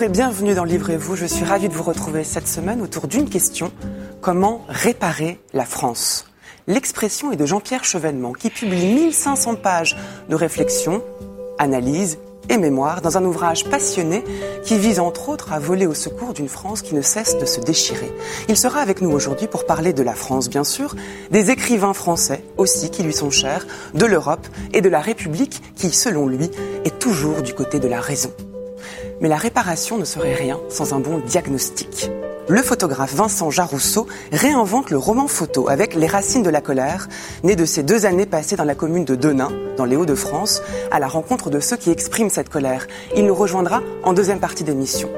Et bienvenue dans Livrez-vous. Je suis ravie de vous retrouver cette semaine autour d'une question. Comment réparer la France? L'expression est de Jean-Pierre Chevènement qui publie 1500 pages de réflexion, analyse et mémoire dans un ouvrage passionné qui vise entre autres à voler au secours d'une France qui ne cesse de se déchirer. Il sera avec nous aujourd'hui pour parler de la France bien sûr, des écrivains français aussi qui lui sont chers, de l'Europe et de la République qui selon lui est toujours du côté de la raison. Mais la réparation ne serait rien sans un bon diagnostic. Le photographe Vincent Jarousseau réinvente le roman photo avec Les racines de la colère, né de ces deux années passées dans la commune de Denain, dans les Hauts-de-France, à la rencontre de ceux qui expriment cette colère. Il nous rejoindra en deuxième partie d'émission.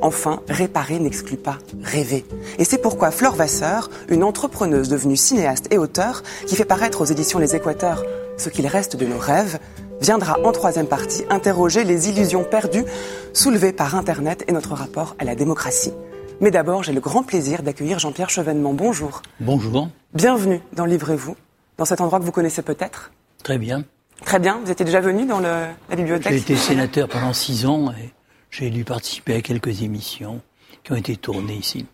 Enfin, réparer n'exclut pas rêver. Et c'est pourquoi Flore Vasseur, une entrepreneuse devenue cinéaste et auteur, qui fait paraître aux éditions Les Équateurs ce qu'il reste de nos rêves, viendra en troisième partie interroger les illusions perdues soulevées par Internet et notre rapport à la démocratie. Mais d'abord, j'ai le grand plaisir d'accueillir Jean-Pierre Chevènement. Bonjour. Bonjour. Bienvenue dans Livrez-vous, dans cet endroit que vous connaissez peut-être. Très bien. Très bien. Vous étiez déjà venu dans le, la bibliothèque J'ai été sénateur pendant six ans et j'ai dû participer à quelques émissions qui ont été tournées ici.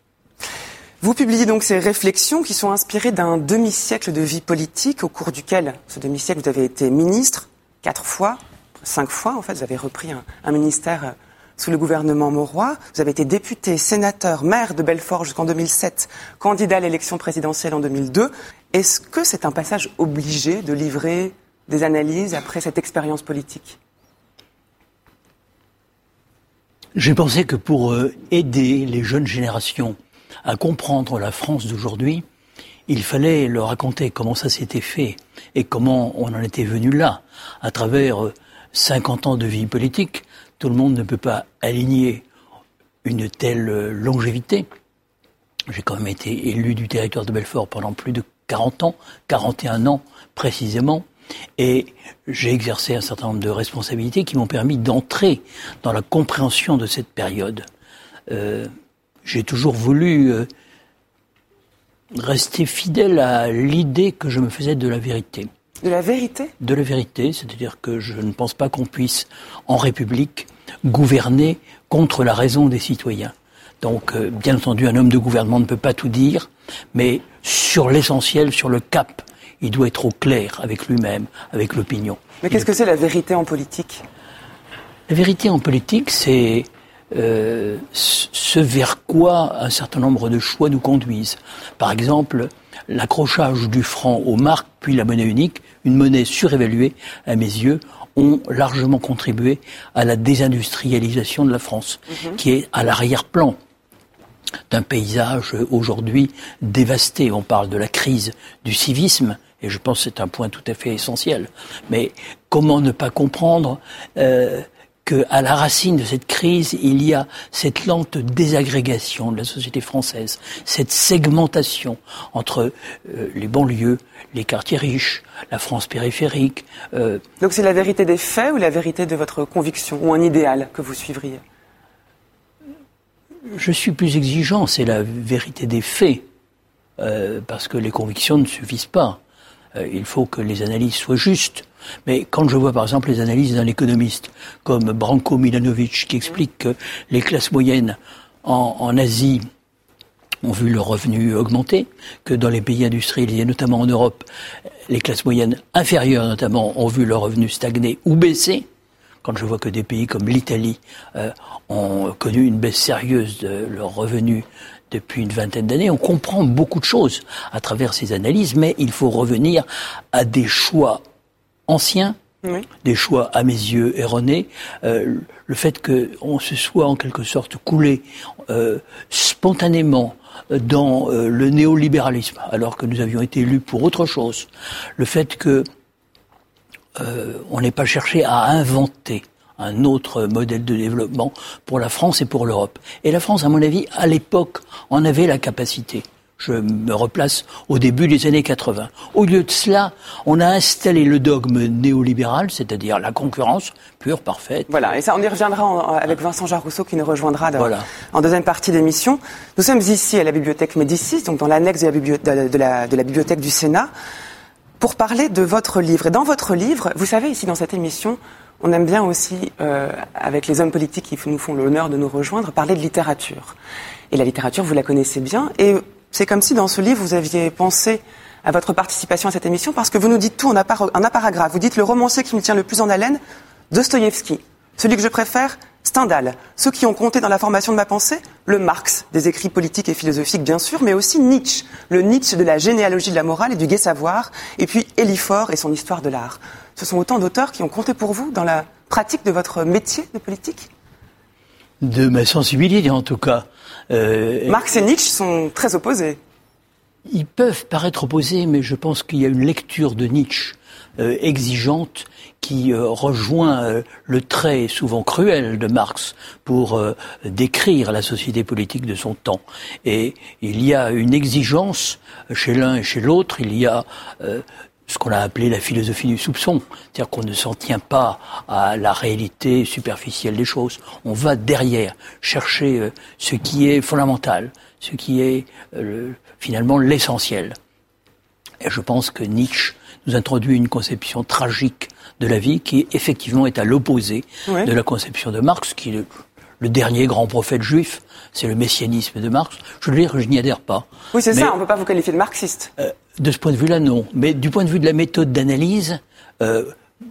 Vous publiez donc ces réflexions qui sont inspirées d'un demi-siècle de vie politique au cours duquel, ce demi-siècle, vous avez été ministre, quatre fois, cinq fois en fait, vous avez repris un, ministère euh, sous le gouvernement Mauroy. Vous avez été député, sénateur, maire de Belfort jusqu'en 2007, candidat à l'élection présidentielle en 2002. Est-ce que c'est un passage obligé de livrer des analyses après cette expérience politique? J'ai pensé que pour euh, aider les jeunes générations à comprendre la France d'aujourd'hui, il fallait leur raconter comment ça s'était fait et comment on en était venu là, à travers 50 ans de vie politique. Tout le monde ne peut pas aligner une telle longévité. J'ai quand même été élu du territoire de Belfort pendant plus de 40 ans, 41 ans précisément, et j'ai exercé un certain nombre de responsabilités qui m'ont permis d'entrer dans la compréhension de cette période. Euh, j'ai toujours voulu euh, rester fidèle à l'idée que je me faisais de la vérité. De la vérité? De la vérité, c'est-à-dire que je ne pense pas qu'on puisse, en République, gouverner contre la raison des citoyens. Donc, euh, bien entendu, un homme de gouvernement ne peut pas tout dire, mais sur l'essentiel, sur le cap, il doit être au clair avec lui-même, avec l'opinion. Mais qu'est-ce que c'est la vérité en politique? La vérité en politique, c'est euh, ce vers quoi un certain nombre de choix nous conduisent. Par exemple, l'accrochage du franc aux marques, puis la monnaie unique, une monnaie surévaluée, à mes yeux, ont largement contribué à la désindustrialisation de la France, Mhm. qui est à l'arrière-plan d'un paysage aujourd'hui dévasté. On parle de la crise du civisme, et je pense que c'est un point tout à fait essentiel. Mais comment ne pas comprendre euh, qu'à la racine de cette crise, il y a cette lente désagrégation de la société française, cette segmentation entre euh, les banlieues, les quartiers riches, la France périphérique. euh, Donc c'est la vérité des faits ou la vérité de votre conviction ou un idéal que vous suivriez? Je suis plus exigeant, c'est la vérité des faits, euh, parce que les convictions ne suffisent pas. Il faut que les analyses soient justes. Mais quand je vois par exemple les analyses d'un économiste comme Branko Milanovic qui explique que les classes moyennes en, Asie ont vu leurs revenus augmenter, que dans les pays industrialisés, notamment en Europe, les classes moyennes inférieures notamment ont vu leurs revenus stagner ou baisser, quand je vois que des pays comme l'Italie euh, ont connu une baisse sérieuse de leurs revenus depuis une vingtaine d'années, on comprend beaucoup de choses à travers ces analyses, mais il faut revenir à des choix anciens, Oui. des choix à mes yeux erronés, euh, le fait qu'on se soit en quelque sorte coulé euh, spontanément dans euh, le néolibéralisme, alors que nous avions été élus pour autre chose, le fait que on n'ait pas cherché à inventer un autre modèle de développement pour la France et pour l'Europe. Et la France, à mon avis, à l'époque, en avait la capacité. Je me replace au début des années 80. Au lieu de cela, on a installé le dogme néolibéral, c'est-à-dire la concurrence pure, parfaite. Voilà, et ça, on y reviendra avec Vincent Jarousseau qui nous rejoindra en deuxième partie d'émission. Nous sommes ici à la bibliothèque Médicis, donc dans l'annexe de, de, la, bibliothèque du Sénat, pour parler de votre livre. Et dans votre livre, vous savez, ici dans cette émission, on aime bien aussi, euh, avec les hommes politiques qui nous font l'honneur de nous rejoindre, parler de littérature. Et la littérature, vous la connaissez bien, et c'est comme si dans ce livre, vous aviez pensé à votre participation à cette émission parce que vous nous dites tout en, un paragraphe. Vous dites le romancier qui me tient le plus en haleine, Dostoïevski. Celui que je préfère, Stendhal. Ceux qui ont compté dans la formation de ma pensée, le Marx, des écrits politiques et philosophiques bien sûr, mais aussi Nietzsche, le Nietzsche de la généalogie de la morale et du gai savoir, et puis Eliphore et son histoire de l'art. Ce sont autant d'auteurs qui ont compté pour vous dans la pratique de votre métier de politique? De ma sensibilité en tout cas. Euh, Marx et Nietzsche sont très opposés. Ils peuvent paraître opposés, mais je pense qu'il y a une lecture de Nietzsche euh, exigeante qui euh, rejoint le trait souvent cruel de Marx pour décrire la société politique de son temps. Et il y a une exigence chez l'un et chez l'autre, il y a ce qu'on a appelé la philosophie du soupçon, c'est-à-dire qu'on ne s'en tient pas à la réalité superficielle des choses. On va derrière chercher euh, ce qui est fondamental, ce qui est euh, finalement l'essentiel. Et je pense que Nietzsche nous introduit une conception tragique de la vie qui effectivement est à l'opposé de la conception de Marx, qui le, dernier grand prophète juif, c'est le messianisme de Marx. Je veux dire, je n'y adhère pas. Oui, c'est ça, on ne peut pas vous qualifier de marxiste. Euh, de ce point de vue-là, non. Mais du point de vue de la méthode d'analyse, euh,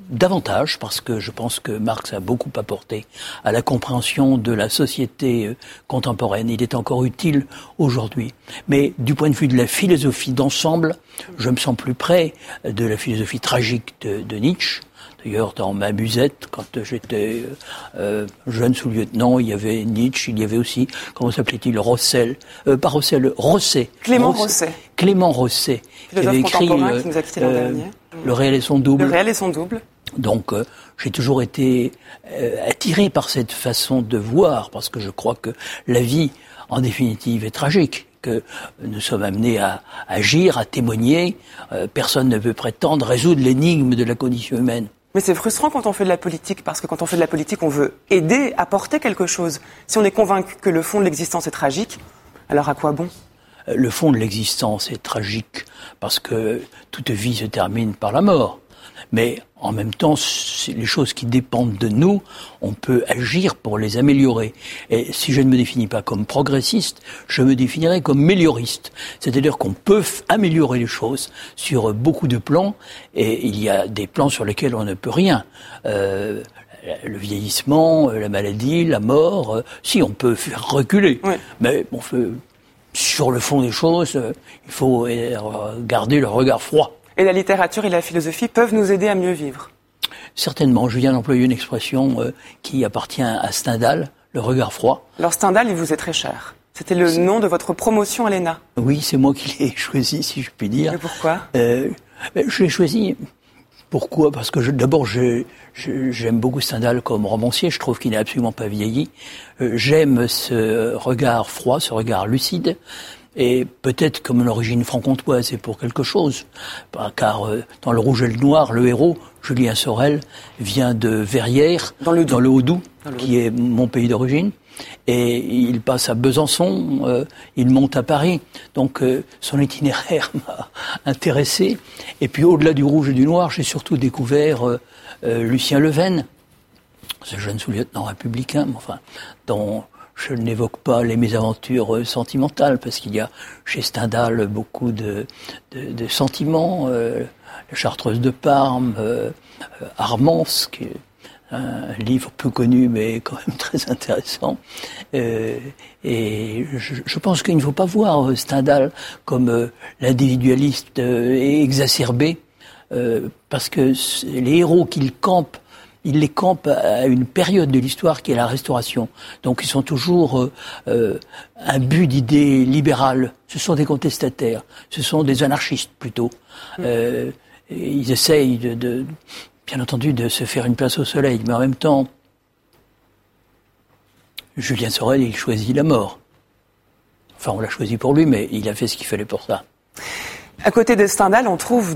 davantage, parce que je pense que Marx a beaucoup apporté à la compréhension de la société euh, contemporaine. Il est encore utile aujourd'hui. Mais du point de vue de la philosophie d'ensemble, je me sens plus près de la philosophie tragique de, de Nietzsche, D'ailleurs, dans ma musette, quand j'étais euh, jeune sous-lieutenant, il y avait Nietzsche, il y avait aussi, comment s'appelait-il, Rossel, euh, pas Rossel, Rosset. Clément Rosset. Clément Rosset, qui avait écrit euh, qui nous a quitté l'an euh, dernier. Le réel et son double. Le réel et son double. Donc, euh, j'ai toujours été attiré par cette façon de voir, parce que je crois que la vie, en définitive, est tragique que nous sommes amenés à agir, à témoigner. personne ne peut prétendre résoudre l'énigme de la condition humaine. Mais c'est frustrant quand on fait de la politique, parce que quand on fait de la politique, on veut aider, apporter quelque chose. Si on est convaincu que le fond de l'existence est tragique, alors à quoi bon? Euh, Le fond de l'existence est tragique, parce que toute vie se termine par la mort. Mais en même temps, les choses qui dépendent de nous, on peut agir pour les améliorer. Et si je ne me définis pas comme progressiste, je me définirai comme mélioriste. C'est-à-dire qu'on peut améliorer les choses sur beaucoup de plans, et il y a des plans sur lesquels on ne peut rien. Euh, le vieillissement, la maladie, la mort, euh, si on peut faire reculer. Mais on sur le fond des choses, euh, il faut garder le regard froid. Et la littérature et la philosophie peuvent nous aider à mieux vivre. Certainement. Je viens d'employer une expression euh, qui appartient à Stendhal, le regard froid. Alors Stendhal, il vous est très cher. C'était le nom de votre promotion à l'ENA. Oui, c'est moi qui l'ai choisi, si je puis dire. Et pourquoi? Euh, Je l'ai choisi. Pourquoi? Parce que d'abord, j'aime beaucoup Stendhal comme romancier. Je trouve qu'il n'est absolument pas vieilli. Euh, j'aime ce regard froid, ce regard lucide. Et peut-être comme une origine franc-comtoise, c'est pour quelque chose. Bah, car euh, dans Le Rouge et le Noir, le héros, Julien Sorel, vient de Verrières, dans le, dans le Haut-Doubs, qui est mon pays d'origine. Et il passe à Besançon, euh, il monte à Paris. Donc euh, son itinéraire m'a intéressé. Et puis au-delà du rouge et du noir, j'ai surtout découvert Lucien Leven, ce jeune sous-lieutenant républicain, enfin, dont je n'évoque pas les mésaventures euh, sentimentales, parce qu'il y a chez Stendhal beaucoup de, sentiments. Euh, la Chartreuse de Parme, euh, Armance, qui est un livre peu connu mais quand même très intéressant. Euh, et je, je pense qu'il ne faut pas voir Stendhal comme l'individualiste exacerbé, parce que les héros qu'il campe il les campe à une période de l'histoire qui est la Restauration. Donc ils sont toujours euh, euh un but d'idées libérales. Ce sont des contestataires, ce sont des anarchistes plutôt. Mm. Euh, ils essayent de, de, bien entendu, de se faire une place au soleil, mais en même temps, Julien Sorel, il choisit la mort. Enfin, on l'a choisi pour lui, mais il a fait ce qu'il fallait pour ça. À côté de Stendhal, on trouve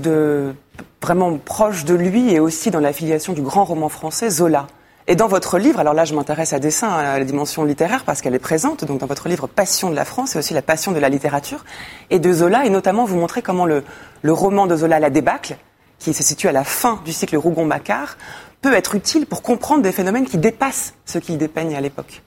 vraiment proche de lui et aussi dans l'affiliation du grand roman français, Zola. Et dans votre livre, alors là je m'intéresse à dessin, à la dimension littéraire parce qu'elle est présente, donc dans votre livre Passion de la France, et aussi la passion de la littérature, et de Zola, et notamment vous montrez comment le, roman de Zola, La débâcle, qui se situe à la fin du cycle Rougon-Macquart, peut être utile pour comprendre des phénomènes qui dépassent ce qu'il dépeignent à l'époque.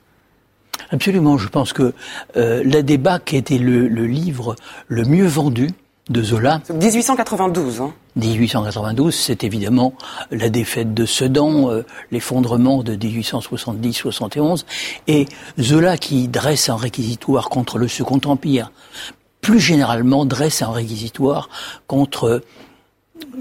Absolument, je pense que euh, La débâcle était le livre le mieux vendu de Zola. 1892. Hein. 1892, c'est évidemment la défaite de Sedan, euh, l'effondrement de 1870-71, et Zola qui dresse un réquisitoire contre le Second Empire, plus généralement dresse un réquisitoire contre,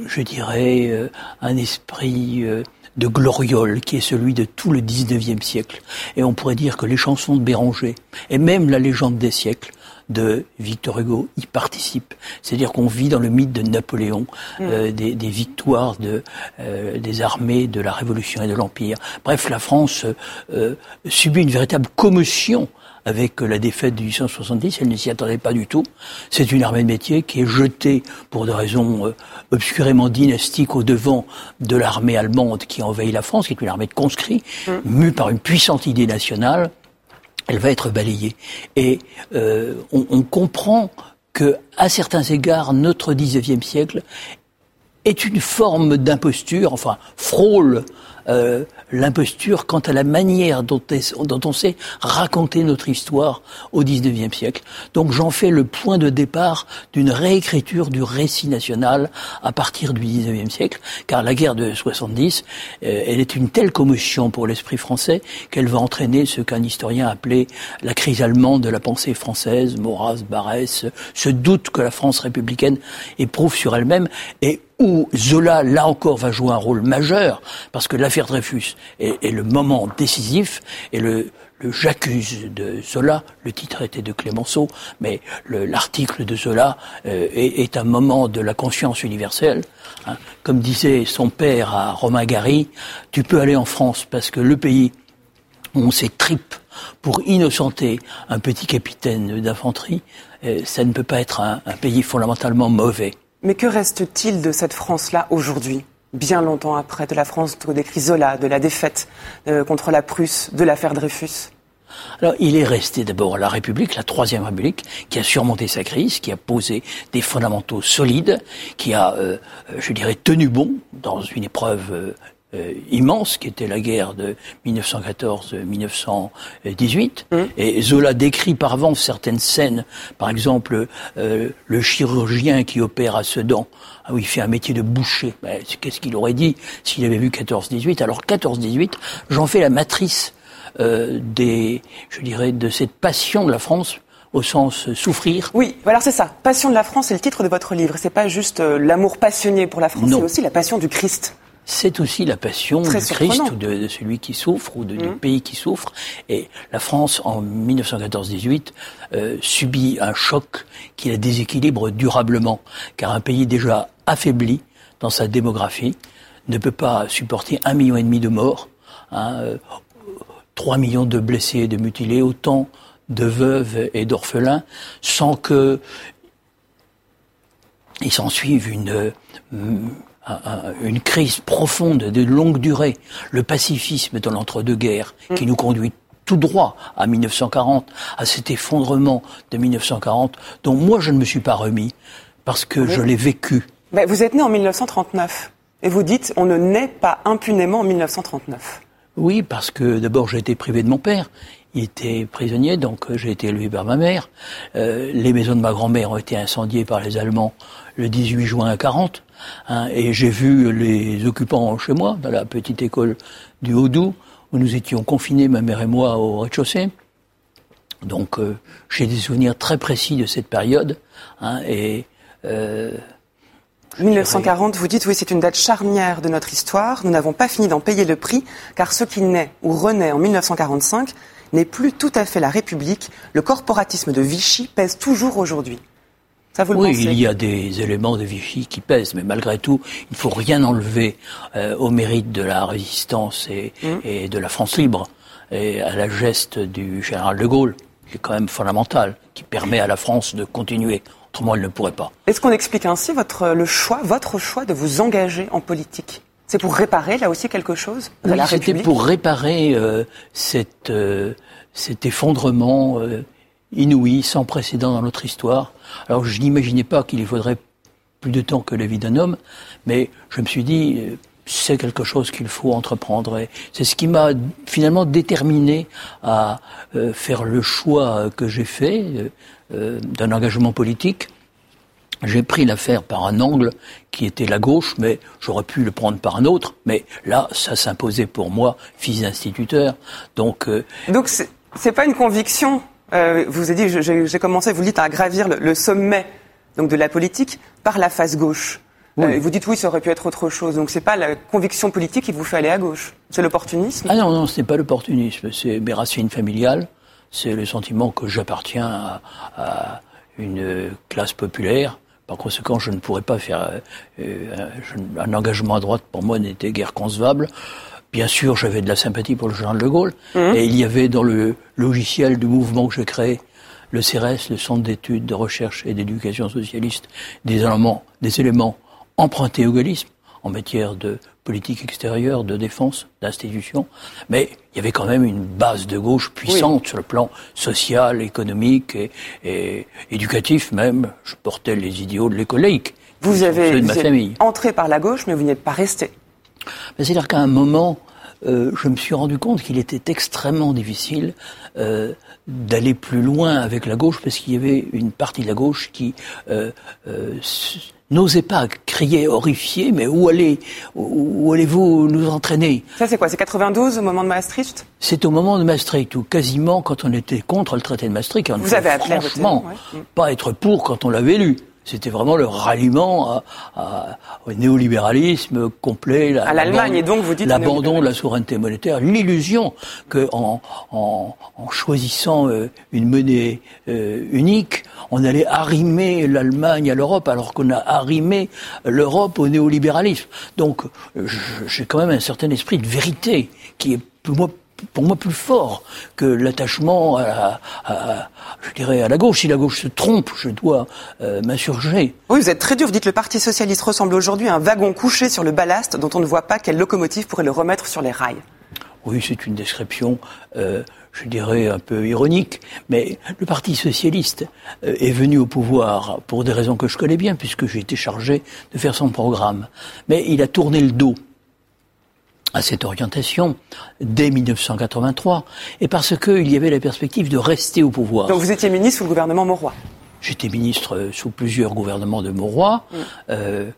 je dirais, euh, un esprit euh, de gloriole qui est celui de tout le XIXe siècle. Et on pourrait dire que les chansons de Béranger, et même la légende des siècles, de Victor Hugo y participe. C'est-à-dire qu'on vit dans le mythe de Napoléon, mm. euh, des, des, victoires de, euh, des armées de la Révolution et de l'Empire. Bref, la France euh, subit une véritable commotion avec la défaite de 1870, elle ne s'y attendait pas du tout. C'est une armée de métier qui est jetée pour des raisons obscurément dynastiques au devant de l'armée allemande qui envahit la France, qui est une armée de conscrits, mm. mue par une puissante idée nationale elle va être balayée. Et euh, on, comprend que, à certains égards, notre XIXe siècle est une forme d'imposture, enfin frôle euh, l'imposture quant à la manière dont, on sait raconter notre histoire au XIXe siècle. Donc j'en fais le point de départ d'une réécriture du récit national à partir du XIXe siècle, car la guerre de 70, euh, elle est une telle commotion pour l'esprit français qu'elle va entraîner ce qu'un historien appelait la crise allemande de la pensée française, Maurras, Barès, ce doute que la France républicaine éprouve sur elle-même et où Zola, là encore, va jouer un rôle majeur, parce que l'affaire Dreyfus est, est, le moment décisif, et le, le J'accuse de Zola, le titre était de Clémenceau, mais l'article de Zola euh, est, un moment de la conscience universelle. Hein. Comme disait son père à Romain Gary, tu peux aller en France parce que le pays où on s'est tripe pour innocenter un petit capitaine d'infanterie, euh, ça ne peut pas être un pays fondamentalement mauvais. Mais que reste-t-il de cette France-là aujourd'hui bien longtemps après, de la France des Zola, de la défaite euh, contre la Prusse, de l'affaire Dreyfus? Alors, il est resté d'abord la République, la Troisième République, qui a surmonté sa crise, qui a posé des fondamentaux solides, qui a, euh, je dirais, tenu bon dans une épreuve euh, euh, immense qui était la guerre de 1914-1918. Mmh. Et Zola décrit par avance certaines scènes, par exemple euh, le chirurgien qui opère à Sedan, où il fait un métier de boucher. Ben, Qu'est-ce qu'il aurait dit s'il avait vu 14-18 Alors 14-18, j'en fais la matrice euh, des, je dirais, de cette passion de la France au sens souffrir. Oui, alors c'est ça. Passion de la France, c'est le titre de votre livre. C'est pas juste euh, l'amour passionné pour la France, c'est aussi la passion du Christ c'est aussi la passion Très du Christ ou de, de, celui qui souffre ou de, mmh. du pays qui souffre. Et la France, en 1914-18, euh, subit un choc qui la déséquilibre durablement, car un pays déjà affaibli dans sa démographie ne peut pas supporter un million et demi de morts, hein, euh, 3 millions de blessés et de mutilés, autant de veuves et d'orphelins, sans que il s'en suive une une crise profonde de longue durée, le pacifisme dans l'entre-deux-guerres mm. qui nous conduit tout droit à 1940, à cet effondrement de 1940 dont moi je ne me suis pas remis parce que je l'ai vécu. Mais vous êtes né en 1939 et vous dites on ne naît pas impunément en 1939. Oui, parce que d'abord j'ai été privé de mon père. Il était prisonnier, donc euh, j'ai été élevé par ma mère. Euh, les maisons de ma grand-mère ont été incendiées par les Allemands le 18 juin 40. Hein, et j'ai vu les occupants chez moi, dans la petite école du Haut-Doubs, où nous étions confinés, ma mère et moi, au rez-de-chaussée. Donc euh, j'ai des souvenirs très précis de cette période. Hein, et euh, 1940, vous dites, oui, c'est une date charnière de notre histoire. Nous n'avons pas fini d'en payer le prix, car ce qui naît ou renaît en 1945 n'est plus tout à fait la République. Le corporatisme de Vichy pèse toujours aujourd'hui. Ça vous le oui, il y a des éléments de Vichy qui pèsent, mais malgré tout, il ne faut rien enlever euh, au mérite de la résistance et, mmh. et, de la France libre. et à la geste du général de Gaulle, qui est quand même fondamental, qui permet à la France de continuer. Autrement, elle ne pourrait pas. Est-ce qu'on explique ainsi votre, le choix, votre choix de vous engager en politique? C'est pour réparer là aussi quelque chose Oui, c'était pour réparer euh, cette, euh, cet effondrement euh, inouï, sans précédent dans notre histoire. Alors je n'imaginais pas qu'il y faudrait plus de temps que la vie d'un homme, mais je me suis dit, c'est quelque chose qu'il faut entreprendre. Et c'est ce qui m'a finalement déterminé à faire le choix que j'ai fait d'un engagement politique. J'ai pris l'affaire par un angle qui était la gauche, mais j'aurais pu le prendre par un autre. Mais là, ça s'imposait pour moi, fils d'instituteur. Donc, euh, donc c'est pas une conviction. Euh, vous avez dit, j'ai commencé, vous dites, à gravir le, sommet donc de la politique par la face gauche. Euh, vous dites oui, ça aurait pu être autre chose. Donc c'est pas la conviction politique qui vous fait aller à gauche. C'est l'opportunisme. Ah non, non, ce n'est pas l'opportunisme. C'est mes racines familiales. C'est le sentiment que j'appartiens à une classe populaire par conséquent, je ne pourrais pas faire euh, un engagement à droite pour moi n'était guère concevable. Bien sûr, j'avais de la sympathie pour le général de Gaulle, mmh. et il y avait dans le logiciel du mouvement que j'ai créé, le CRS, le Centre d'études, de recherche et d'éducation socialiste, des éléments, des éléments empruntés au gaullisme en matière de politique extérieure, de défense, d'institution, mais il y avait quand même une base de gauche puissante sur le plan social, économique et, éducatif même. Je portais les idéaux de l'école laïque. Vous avez de ma famille. entré par la gauche, mais vous n'êtes pas resté. C'est-à-dire qu'à un moment, euh, je me suis rendu compte qu'il était extrêmement difficile euh, d'aller plus loin avec la gauche parce qu'il y avait une partie de la gauche qui euh, n'osait pas crier horrifié, mais où allez, où, allez-vous nous entraîner? Ça c'est quoi? C'est 92 au moment de Maastricht? C'est au moment de Maastricht, ou quasiment quand on était contre le traité de Maastricht. Vous avez appelé franchement, pas être pour quand on l'avait lu. C'était vraiment le ralliement au néolibéralisme complet. À l'Allemagne, et donc vous dites l'abandon de la souveraineté monétaire, l'illusion que en, en, en, choisissant euh, une monnaie euh, unique, on allait arrimer l'Allemagne à l'Europe, alors qu'on a arrimé l'Europe au néolibéralisme. Donc, j'ai quand même un certain esprit de vérité qui est pour moi pour moi plus fort que l'attachement à, je dirais, à la gauche. Si la gauche se trompe, je dois euh, m'insurger. Oui, vous êtes très dur. Vous dites le Parti socialiste ressemble aujourd'hui à un wagon couché sur le ballast dont on ne voit pas quelle locomotive pourrait le remettre sur les rails. Oui, c'est une description, euh, je dirais, un peu ironique, mais le Parti socialiste euh, est venu au pouvoir pour des raisons que je connais bien, puisque j'ai été chargé de faire son programme. Mais il a tourné le dos à cette orientation dès 1983, et parce qu'il y avait la perspective de rester au pouvoir. Donc vous étiez ministre sous le gouvernement Mauroy J'étais ministre sous plusieurs gouvernements de Mauroy. Mm. Euh,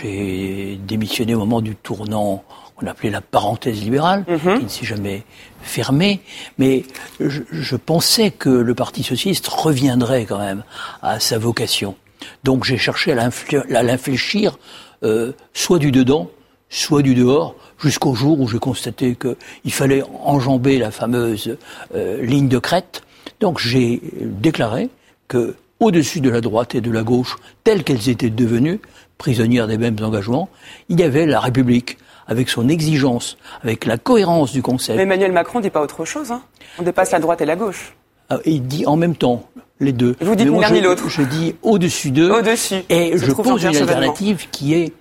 j'ai démissionné au moment du tournant qu'on appelait la parenthèse libérale, mm-hmm. qui ne s'est jamais fermée. Mais je, pensais que le Parti socialiste reviendrait quand même à sa vocation. Donc j'ai cherché à l'infléchir, euh, soit du dedans, soit du dehors, jusqu'au jour où j'ai constaté qu'il fallait enjamber la fameuse euh, ligne de crête. Donc j'ai déclaré que au-dessus de la droite et de la gauche, telles qu'elles étaient devenues, prisonnières des mêmes engagements, il y avait la République, avec son exigence, avec la cohérence du concept. Mais Emmanuel Macron ne dit pas autre chose. Hein On dépasse la droite et la gauche. Ah, il dit en même temps les deux. vous dites l'un ni l'autre. Je dis au-dessus d'eux. Au-dessus. Et je pose une alternative qui est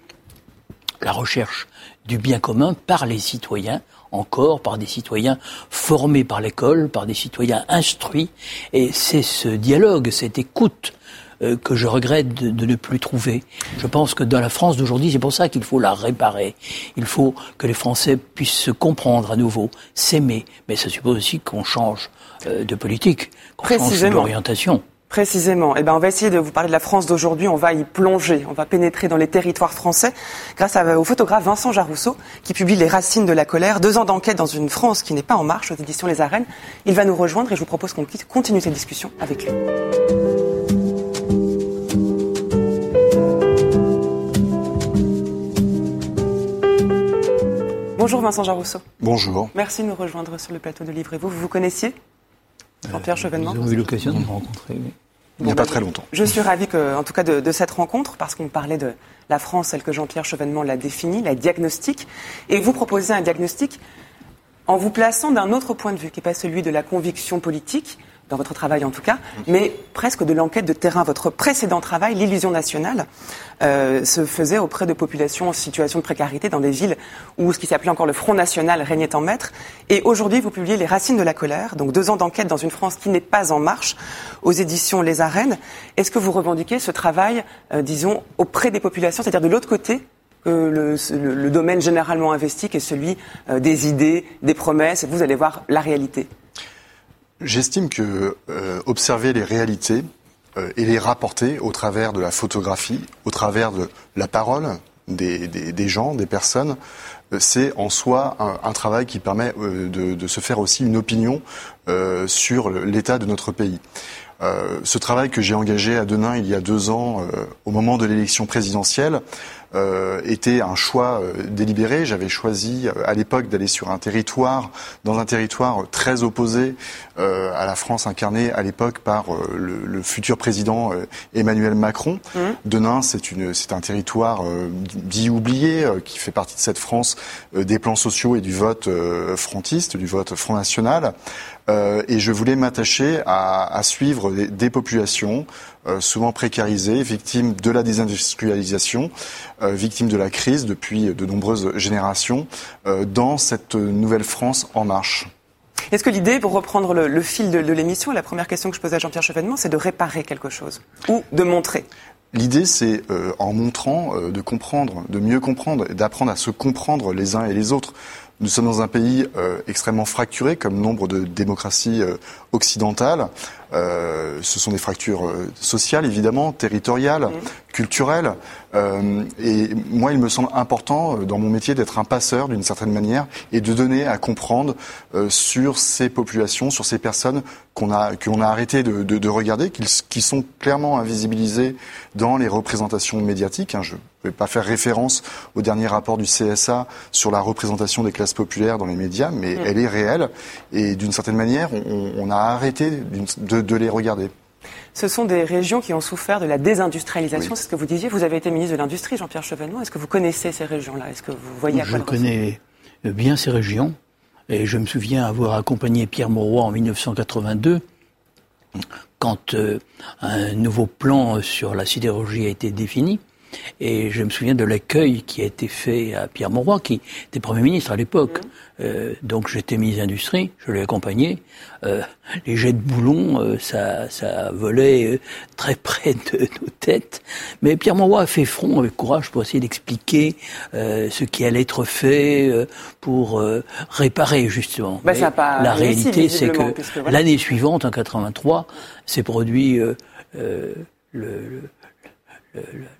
la recherche du bien commun par les citoyens, encore par des citoyens formés par l'école, par des citoyens instruits. Et c'est ce dialogue, cette écoute euh, que je regrette de, ne plus trouver. Je pense que dans la France d'aujourd'hui, c'est pour ça qu'il faut la réparer. Il faut que les Français puissent se comprendre à nouveau, s'aimer. Mais ça suppose aussi qu'on change euh, de politique, qu'on change d'orientation. Précisément. Eh ben, on va essayer de vous parler de la France d'aujourd'hui. On va y plonger. On va pénétrer dans les territoires français grâce au photographe Vincent Jarousseau qui publie Les Racines de la colère. Deux ans d'enquête dans une France qui n'est pas en marche aux éditions Les Arènes. Il va nous rejoindre et je vous propose qu'on continue cette discussion avec lui. Bonjour Vincent Jarousseau. Bonjour. Merci de nous rejoindre sur le plateau de Livrez-vous. Vous vous connaissiez? Jean-Pierre Chevènement Nous avons eu l'occasion de nous rencontrer, oui. Il n'y a pas très longtemps. Je suis ravie, que, en tout cas, de, cette rencontre, parce qu'on parlait de la France, celle que Jean-Pierre Chevènement l'a définie, la diagnostic. Et vous proposez un diagnostic en vous plaçant d'un autre point de vue, qui n'est pas celui de la conviction politique, dans votre travail en tout cas, mais presque de l'enquête de terrain. Votre précédent travail, l'illusion nationale, euh, se faisait auprès de populations en situation de précarité dans des villes où ce qui s'appelait encore le Front National régnait en maître. Et aujourd'hui, vous publiez Les Racines de la colère, donc deux ans d'enquête dans une France qui n'est pas en marche, aux éditions Les Arènes. Est-ce que vous revendiquez ce travail, euh, disons, auprès des populations, c'est-à-dire de l'autre côté que le, le, domaine généralement investi, qui est celui euh, des idées, des promesses, vous allez voir la réalité? J'estime que euh, observer les réalités euh, et les rapporter au travers de la photographie, au travers de la parole des, gens, des personnes, euh, c'est en soi un, travail qui permet de, de, se faire aussi une opinion sur l'état de notre pays. ce travail que j'ai engagé à Denain il y a deux ans, au moment de l'élection présidentielle, euh, était un choix euh, délibéré. J'avais choisi euh, à l'époque d'aller sur un territoire, dans un territoire très opposé à la France incarnée à l'époque par le, le, futur président Emmanuel Macron. Mmh. Denain, c'est un territoire dit oublié qui fait partie de cette France des plans sociaux et du vote frontiste, du vote Front National. Et je voulais m'attacher à, à, suivre des, des populations souvent précarisées, victimes de la désindustrialisation, euh, victimes de la crise depuis de nombreuses générations euh, dans cette nouvelle France en marche. Est-ce que l'idée, pour reprendre le, fil de, l'émission, la première question que je pose à Jean-Pierre Chevènement, c'est de réparer quelque chose ou de montrer? L'idée, c'est euh, en montrant, de comprendre, de mieux comprendre, d'apprendre à se comprendre les uns et les autres. Nous sommes dans un pays euh, extrêmement fracturé, comme nombre de démocraties euh, occidentales. Euh, ce sont des fractures sociales, évidemment, territoriales, mmh. culturelles. et moi, il me semble important, dans mon métier, d'être un passeur, d'une certaine manière, et de donner à comprendre sur ces populations, sur ces personnes qu'on a, qu'on a arrêté de, de, de regarder, qui, sont clairement invisibilisées dans les représentations médiatiques. Hein. Je ne vais pas faire référence au dernier rapport du CSA sur la représentation des classes populaires dans les médias, mais mm. elle est réelle. Et d'une certaine manière, on, a arrêté de, les regarder. Ce sont des régions qui ont souffert de la désindustrialisation, c'est ce que vous disiez. Vous avez été ministre de l'Industrie, Jean-Pierre Chevènement. Est-ce que vous connaissez ces régions-là? Est-ce que vous voyez à Je connais bien ces régions. Et je me souviens avoir accompagné Pierre Mauroy en 1982 quand euh, un nouveau plan sur la sidérurgie a été défini. Et je me souviens de l'accueil qui a été fait à Pierre Mauroy, qui était Premier ministre à l'époque. Mmh. Euh, donc j'étais ministre d'Industrie, je l'ai accompagné. Euh, les jets de boulons, euh, ça, ça volait très près de nos têtes. Mais Pierre Mauroy a fait front avec courage pour essayer d'expliquer ce qui allait être fait pour réparer justement. Bah, la réalité, c'est que l'année suivante, en 83, s'est produit le, le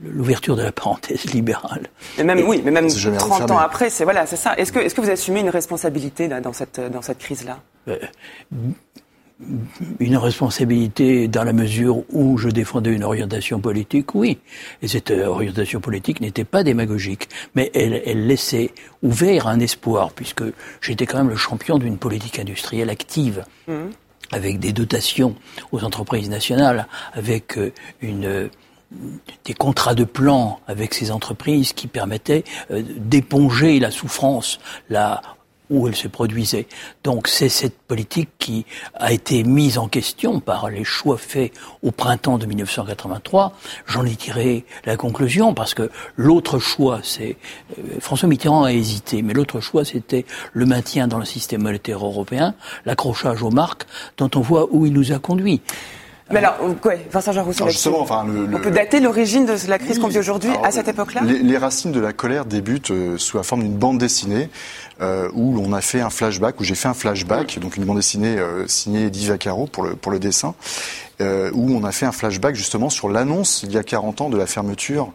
l'ouverture de la parenthèse libérale. Et même, oui, mais même 30 ans après, c'est voilà, c'est ça. Est-ce que, est-ce que vous assumez une responsabilité là, dans cette, dans cette crise-là? Euh, Une responsabilité dans la mesure où je défendais une orientation politique, oui. Et cette orientation politique n'était pas démagogique, mais elle, elle laissait ouvert un espoir, puisque j'étais quand même le champion d'une politique industrielle active. Mmh. avec des dotations aux entreprises nationales, avec euh, une des contrats de plan avec ces entreprises qui permettaient euh, d'éponger la souffrance là où elle se produisait. Donc c'est cette politique qui a été mise en question par les choix faits au printemps de 1983. J'en ai tiré la conclusion parce que l'autre choix, c'est euh, François Mitterrand a hésité, mais l'autre choix c'était le maintien dans le système monétaire européen, l'accrochage aux marques, dont on voit où il nous a conduits. Mais alors, ouais, Vincent Jean Rousseau, enfin, on peut dater l'origine de la crise qu'on vit aujourd'hui à cette époque-là les, racines de la colère débutent euh, sous la forme d'une bande dessinée euh, où l'on a fait un flashback, où j'ai fait un flashback, donc une bande dessinée euh, signée Eddie Vaccaro pour le, pour le dessin, euh, où on a fait un flashback justement sur l'annonce il y a 40 ans de la fermeture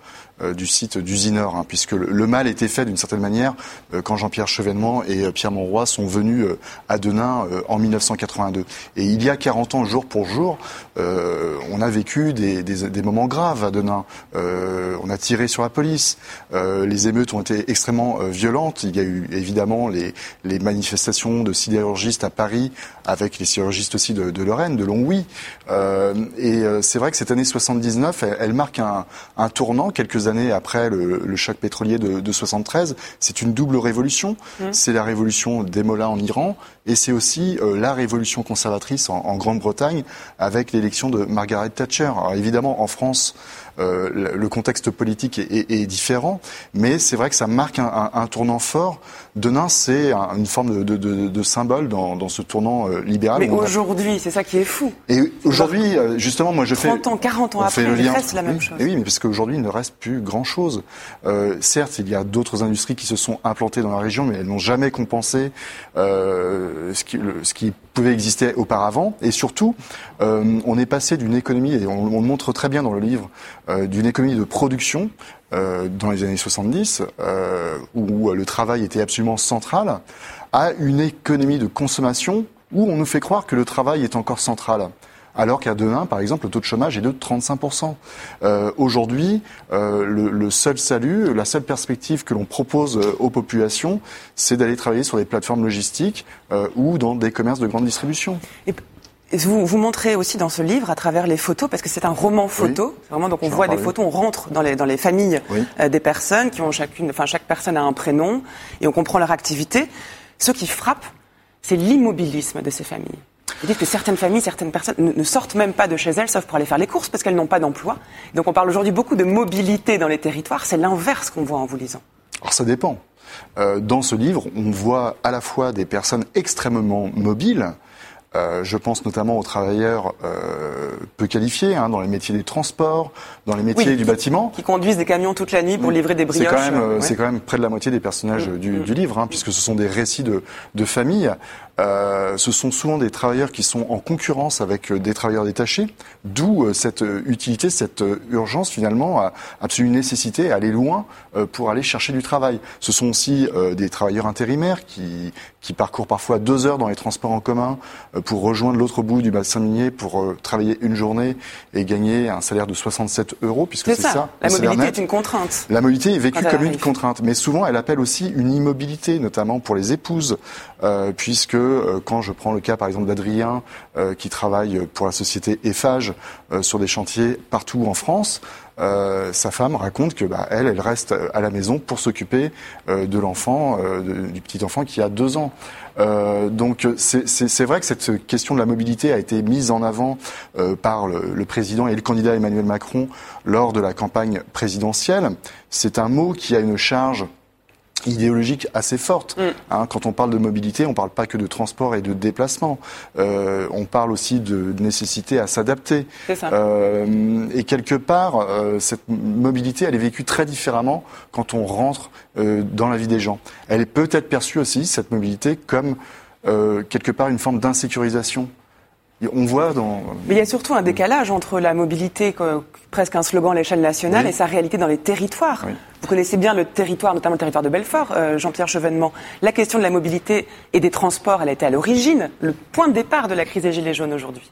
du site d'Usineur, hein, puisque le, mal était fait d'une certaine manière euh, quand Jean-Pierre Chevènement et euh, Pierre Monroy sont venus à Denain en 1982. Et il y a 40 ans, jour pour jour, on a vécu des, moments graves à Denain. on a tiré sur la police. les émeutes ont été extrêmement violentes. Il y a eu évidemment les, manifestations de sidérurgistes à Paris, avec les sidérurgistes aussi de, de Lorraine, de Longwy. Euh, et euh, c'est vrai que cette année 79, elle, marque un, un, tournant quelques années après le, le choc pétrolier de, de 73. C'est une double révolution. Mmh. C'est la révolution des mollahs en Iran et c'est aussi euh, la révolution conservatrice en, en Grande-Bretagne avec l'élection de Margaret Thatcher. Alors évidemment, en France, euh, le contexte politique est, est, est différent, mais c'est vrai que ça marque un, un, un tournant fort. Denain, c'est une forme de, de, de symbole dans, dans, ce tournant euh, libéral. Mais aujourd'hui, c'est ça qui est fou. Et aujourd'hui, euh, justement, moi je 30 fais... 30 ans, 40 ans après, il reste la même oui, chose. Et oui, mais parce qu'aujourd'hui, il ne reste plus grand-chose. Euh, certes, il y a d'autres industries qui se sont implantées dans la région, mais elles n'ont jamais compensé ce qui, le, ce qui pouvait exister auparavant. Et surtout, euh, on est passé d'une économie, et on, le montre très bien dans le livre, euh, d'une économie de production euh, dans les années 70, où le travail était absolument central, à une économie de consommation où on nous fait croire que le travail est encore central alors qu'à demain, par exemple, le taux de chômage est de 35%. Euh, Aujourd'hui, euh, le, le, seul salut, la seule perspective que l'on propose euh, aux populations, c'est d'aller travailler sur des plateformes logistiques euh, ou dans des commerces de grande distribution. Et... Vous, vous montrez aussi dans ce livre, à travers les photos, parce que c'est un roman photo, oui. vraiment donc on voit des photos, on rentre dans les dans les familles oui. euh, des personnes qui ont chacune, enfin chaque personne a un prénom et on comprend leur activité. Ce qui frappe, c'est l'immobilisme de ces familles. Vous dites que certaines familles, certaines personnes ne sortent même pas de chez elles, sauf pour aller faire les courses, parce qu'elles n'ont pas d'emploi. Donc on parle aujourd'hui beaucoup de mobilité dans les territoires. C'est l'inverse qu'on voit en vous lisant. Alors ça dépend. Euh, dans ce livre, on voit à la fois des personnes extrêmement mobiles, euh, je pense notamment aux travailleurs euh, peu qualifiés hein, dans les métiers des transports, dans les métiers oui, du qui, bâtiment. Qui conduisent des camions toute la nuit pour livrer des brioches. C'est quand, même, ouais. c'est quand même près de la moitié des personnages mmh, du, du, livre, hein, puisque ce sont des récits de, de famille. Euh, ce sont souvent des travailleurs qui sont en concurrence avec des travailleurs détachés, d'où euh, cette utilité, cette urgence finalement, à absolue nécessité à aller loin euh, pour aller chercher du travail. Ce sont aussi euh, des travailleurs intérimaires qui, qui parcourent parfois deux heures dans les transports en commun euh, pour rejoindre l'autre bout du bassin minier pour euh, travailler une journée et gagner un salaire de 67 euros, puisque c'est ça. ça. La mobilité est une contrainte. La mobilité est vécue comme une contrainte, mais souvent elle appelle aussi une immobilité, notamment pour les épouses, euh, puisque euh, quand je prends le cas par exemple d'Adrien, euh, qui travaille pour la société Eiffage euh, sur des chantiers partout en France, sa femme raconte que bah, elle, elle reste à la maison pour s'occuper de l'enfant, du petit enfant qui a deux ans. Donc c'est vrai que cette question de la mobilité a été mise en avant par le, le, président et le candidat Emmanuel Macron lors de la campagne présidentielle. C'est un mot qui a une charge idéologique assez forte. Mm. Hein, quand on parle de mobilité, on ne parle pas que de transport et de déplacement. Euh, on parle aussi de nécessité à s'adapter. Euh, et quelque part, euh, cette mobilité, elle est vécue très différemment quand on rentre euh, dans la vie des gens. Elle est peut-être perçue aussi, cette mobilité, comme euh, quelque part une forme d'insécurisation. On voit dans. Mais il y a surtout un décalage entre la mobilité, presque un slogan à l'échelle nationale, oui. et sa réalité dans les territoires. Oui. Vous connaissez bien le territoire, notamment le territoire de Belfort, euh, Jean-Pierre Chevènement. La question de la mobilité et des transports, elle a été à l'origine, le point de départ de la crise des Gilets jaunes aujourd'hui.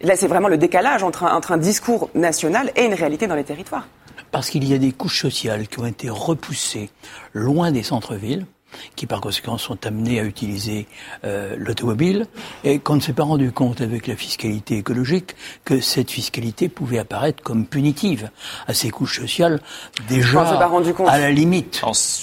Là, c'est vraiment le décalage entre un, entre un discours national et une réalité dans les territoires. Parce qu'il y a des couches sociales qui ont été repoussées loin des centres-villes qui par conséquent sont amenés à utiliser euh, l'automobile et qu'on ne s'est pas rendu compte avec la fiscalité écologique que cette fiscalité pouvait apparaître comme punitive à ces couches sociales déjà pas rendu compte. à la limite.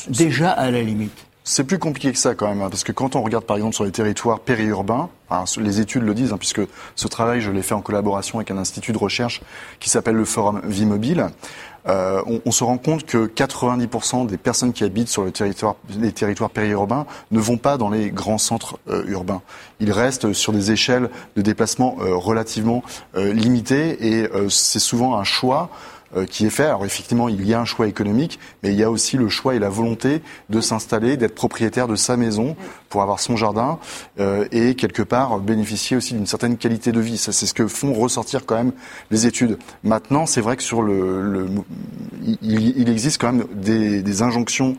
Déjà à la limite. C'est plus compliqué que ça quand même, hein, parce que quand on regarde par exemple sur les territoires périurbains, hein, les études le disent, hein, puisque ce travail je l'ai fait en collaboration avec un institut de recherche qui s'appelle le Forum Vie Mobile, euh, on, se rend compte que 90% des personnes qui habitent sur les territoires périurbains ne vont pas dans les grands centres euh, urbains. Ils restent sur des échelles de déplacement euh, relativement limitées et c'est souvent un choix qui est fait. Alors effectivement, il y a un choix économique, mais il y a aussi le choix et la volonté de s'installer, d'être propriétaire de sa maison pour avoir son jardin euh, et quelque part bénéficier aussi d'une certaine qualité de vie. Ça, c'est ce que font ressortir quand même les études. Maintenant, c'est vrai que sur le, le il, il, existe quand même des, des injonctions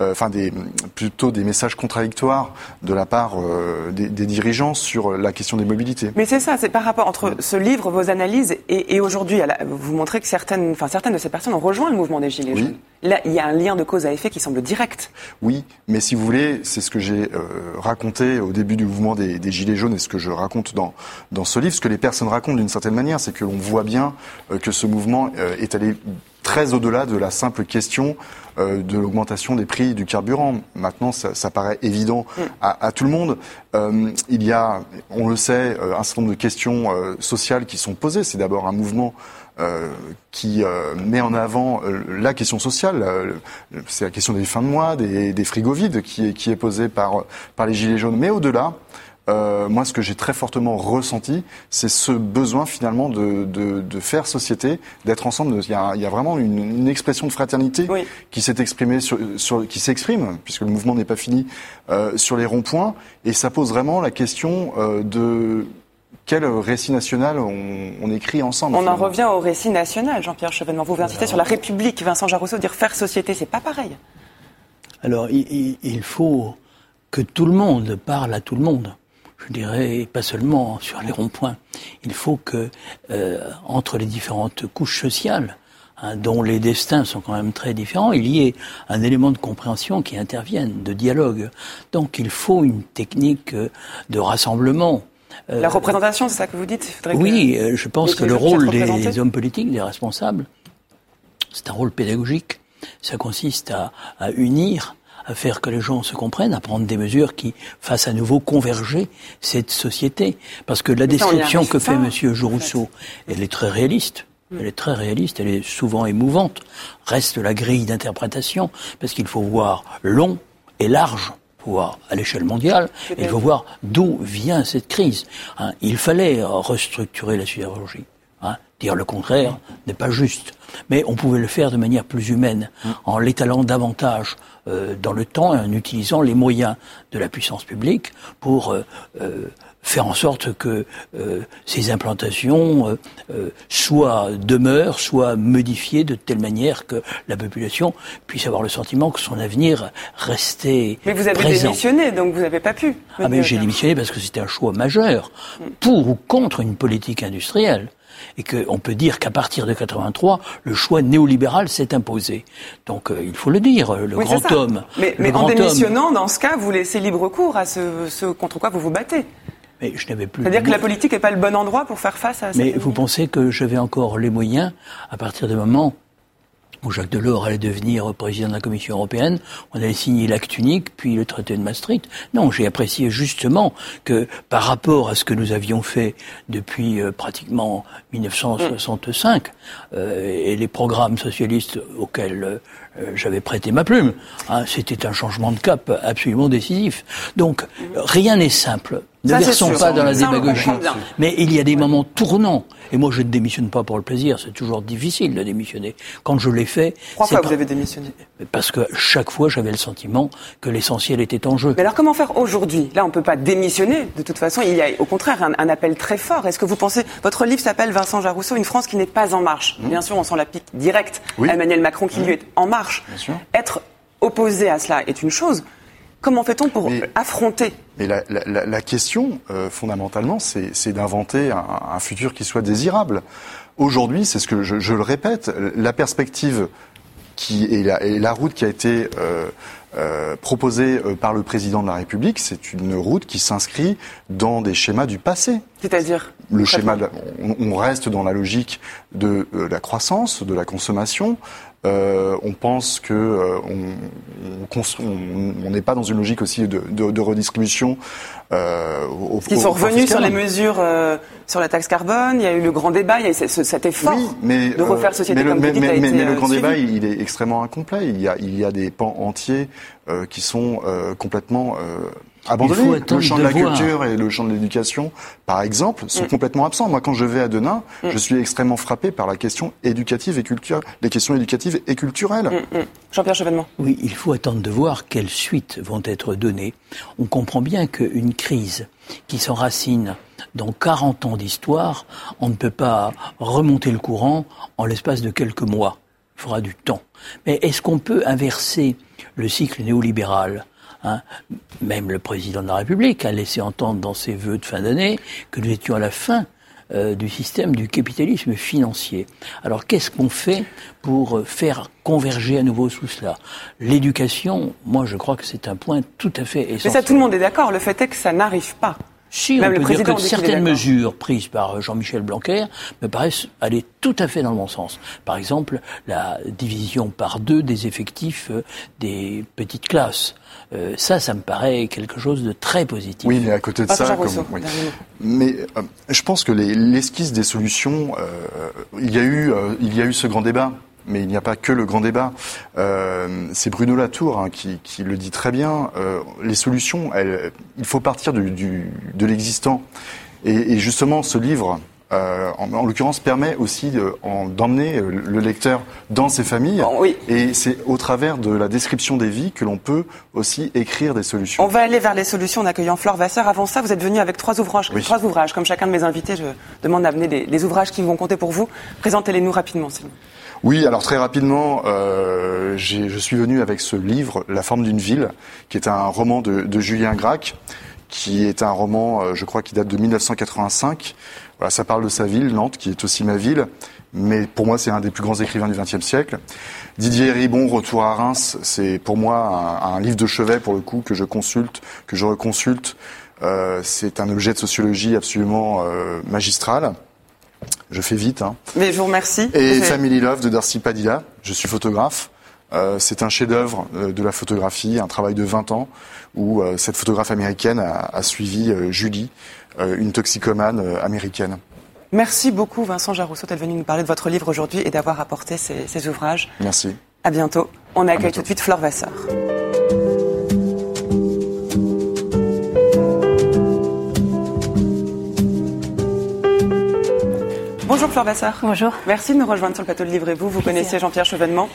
enfin des plutôt des messages contradictoires de la part des, des, dirigeants sur la question des mobilités. Mais c'est ça, c'est par rapport entre ce livre, vos analyses, et, et aujourd'hui, vous montrez que certaines, enfin certaines de ces personnes ont rejoint le mouvement des Gilets jaunes. Là, il y a un lien de cause à effet qui semble direct. Oui, mais si vous voulez, c'est ce que j'ai raconté au début du mouvement des, des, Gilets jaunes et ce que je raconte dans dans ce livre. Ce que les personnes racontent d'une certaine manière, c'est que l'on voit bien que ce mouvement est allé très au-delà de la simple question euh, de l'augmentation des prix du carburant. Maintenant, ça, ça paraît évident mm. à, à, tout le monde. Euh, il y a, on le sait, euh, un certain nombre de questions euh, sociales qui sont posées. C'est d'abord un mouvement euh, qui met en avant la question sociale. c'est la question des fins de mois, des, des frigos vides qui est, qui est posée par, par les Gilets jaunes. Mais au-delà, euh, moi, ce que j'ai très fortement ressenti, c'est ce besoin finalement de, de, de faire société, d'être ensemble. Il y, a, il y a, vraiment une, une expression de fraternité oui. qui s'est exprimée, sur, sur, qui s'exprime, puisque le mouvement n'est pas fini, euh, sur les ronds-points, et ça pose vraiment la question euh, de quel récit national on, on écrit ensemble On finalement. en revient au récit national, Jean-Pierre Chevènement. Vous vous incitez sur la République, Vincent Jarousseau, dire faire société, c'est pas pareil. Alors, il, il faut que tout le monde parle à tout le monde je dirais, pas seulement sur les ronds-points. Il faut que, euh, entre les différentes couches sociales, hein, dont les destins sont quand même très différents, il y ait un élément de compréhension qui intervienne, de dialogue. Donc il faut une technique euh, de rassemblement. Euh, La représentation, c'est ça que vous dites Oui, que je pense que le rôle des hommes politiques, des responsables, c'est un rôle pédagogique. Ça consiste à, à unir à faire que les gens se comprennent, à prendre des mesures qui fassent à nouveau converger cette société. Parce que la description que fait Monsieur Jourousseau, elle est très réaliste. Elle est très réaliste, elle est souvent émouvante. Reste la grille d'interprétation, parce qu'il faut voir long et large voir à l'échelle mondiale, et il faut voir d'où vient cette crise. Hein, il fallait restructurer la sidérurgie. Dire le contraire n'est pas juste. Mais on pouvait le faire de manière plus humaine, mm. en l'étalant davantage euh, dans le temps et en utilisant les moyens de la puissance publique pour euh, euh, faire en sorte que euh, ces implantations euh, euh, soient demeurent, soient modifiées de telle manière que la population puisse avoir le sentiment que son avenir restait Mais vous avez présent. démissionné, donc vous n'avez pas pu. Ah mais j'ai démissionné parce que c'était un choix majeur mm. pour ou contre une politique industrielle et qu'on peut dire qu'à partir de 83, le choix néolibéral s'est imposé. Donc euh, il faut le dire, le oui, grand homme. Mais, le mais grand en démissionnant, homme, dans ce cas, vous laissez libre cours à ce, ce contre quoi vous vous battez. mais je n'avais plus. C'est-à-dire que la politique n'est pas le bon endroit pour faire face à. Mais cette vous pensez que j'avais encore les moyens à partir du moment où Jacques Delors allait devenir président de la Commission européenne, on allait signer l'acte unique, puis le traité de Maastricht. Non, j'ai apprécié justement que par rapport à ce que nous avions fait depuis euh, pratiquement 1965 euh, et les programmes socialistes auxquels euh, j'avais prêté ma plume, hein, c'était un changement de cap absolument décisif. Donc rien n'est simple. Ne Ça, versons pas dans la démagogie. Mais il y a des moments tournants. Et moi, je ne démissionne pas pour le plaisir. C'est toujours difficile de démissionner. Quand je l'ai fait, fois pas- vous avez démissionné? parce que chaque fois, j'avais le sentiment que l'essentiel était en jeu. Mais alors comment faire aujourd'hui? Là, on ne peut pas démissionner. De toute façon, il y a au contraire un, un appel très fort. Est-ce que vous pensez votre livre s'appelle Vincent Jarousseau, une France qui n'est pas en marche Bien sûr, on sent la pique directe Oui. à Emmanuel Macron qui lui est en marche. Bien sûr. Être opposé à cela est une chose. Comment fait-on pour Mais- affronter Mais la, la- la- la question, euh, fondamentalement, c'est d'inventer un, un futur qui soit désirable. Aujourd'hui, c'est ce que je, je le répète, la perspective qui est la, et la route qui a été euh, euh, proposée par le président de la République, c'est une route qui s'inscrit dans des schémas du passé. C'est-à-dire Le schéma, de on, on reste dans la logique de euh, la croissance, de la consommation. Euh, on pense que euh, on- n'est pas dans une logique aussi de, de, de redistribution. Euh, au, au- sont revenus sur les mesures euh, sur la taxe carbone. Il y a eu le grand débat. Il y a eu ce- ce- cet effort Oui, mais, de refaire euh, société mais le, comme dites, mais- mais- mais le grand suivi. débat, il, est extrêmement incomplet. Il y a, il y a des pans entiers euh, qui sont euh, complètement abandonnés. faut Le champ de, de la voir. culture et le champ de l'éducation, par exemple, sont Mm. complètement absents. Moi, quand je vais à Denain, Mm. je suis extrêmement frappé par la question éducative et culturelle, les questions éducatives et culturelles. Mm. Jean-Pierre Chevènement. Oui, il faut attendre de voir quelles suites vont être données. On comprend bien qu'une crise qui s'enracine dans 40 ans d'histoire, on ne peut pas remonter le courant en l'espace de quelques mois. Il faudra du temps. Mais est-ce qu'on peut inverser le cycle néolibéral. Hein. Même le président de la République a laissé entendre dans ses vœux de fin d'année que nous étions à la fin euh, du système du capitalisme financier. Alors qu'est-ce qu'on fait pour faire converger à nouveau sous cela? L'éducation, moi je crois que c'est un point tout à fait essentiel. Mais ça tout le monde est d'accord, le fait est que ça n'arrive pas. Si, on peut dire que certaines mesures prises par Jean-Michel Blanquer me paraissent aller tout à fait dans le bon sens. Par exemple, la division par deux des effectifs euh, des petites classes. Euh, ça, ça me paraît quelque chose de très positif. Oui, mais à côté de ça, comme, mais euh, je pense que l'esquisse des solutions, il y a eu, il y a eu ce grand débat mais il n'y a pas que le grand débat. Euh, c'est Bruno Latour hein, qui, qui, le dit très bien. Euh, les solutions, elles, il faut partir du, du, de l'existant. Et, et, justement, ce livre, euh, en, en l'occurrence, permet aussi d'emmener le lecteur dans ses familles. oui. Et c'est au travers de la description des vies que l'on peut aussi écrire des solutions. On va aller vers les solutions en accueillant Flore Vasseur. Avant ça, vous êtes venu avec trois ouvrages. Trois ouvrages. Comme chacun de mes invités, je demande d'amener des, des, ouvrages qui vont compter pour vous. Présentez-les-nous rapidement, s'il vous plaît. Oui, alors très rapidement, euh, je suis venu avec ce livre, La forme d'une ville, qui est un roman de, de Julien Gracq, qui est un roman, euh, je crois, qui date de 1985. Voilà, ça parle de sa ville, Nantes, qui est aussi ma ville, mais pour moi, c'est un des plus grands écrivains du XXe siècle. Didier Ribon, Retour à Reims, c'est pour moi un, un, livre de chevet, pour le coup, que je consulte, que je reconsulte. Euh, c'est un objet de sociologie absolument euh, magistral. Je fais vite. Hein. Mais je vous remercie. Et Family Love de Darcy Padilla. Je suis photographe. Euh, c'est un chef-d'œuvre euh, de la photographie, un travail de 20 ans où euh, cette photographe américaine a, a suivi euh, Julie, une toxicomane américaine. Merci beaucoup Vincent Jarousseau d'être venu nous parler de votre livre aujourd'hui et d'avoir apporté ces, ces, ouvrages. Merci. À bientôt. On accueille tout de suite Flore Vasseur. Bonjour Flore. Bonjour. Merci de nous rejoindre sur le plateau de Livrez-vous. Vous connaissez Jean-Pierre Chevènement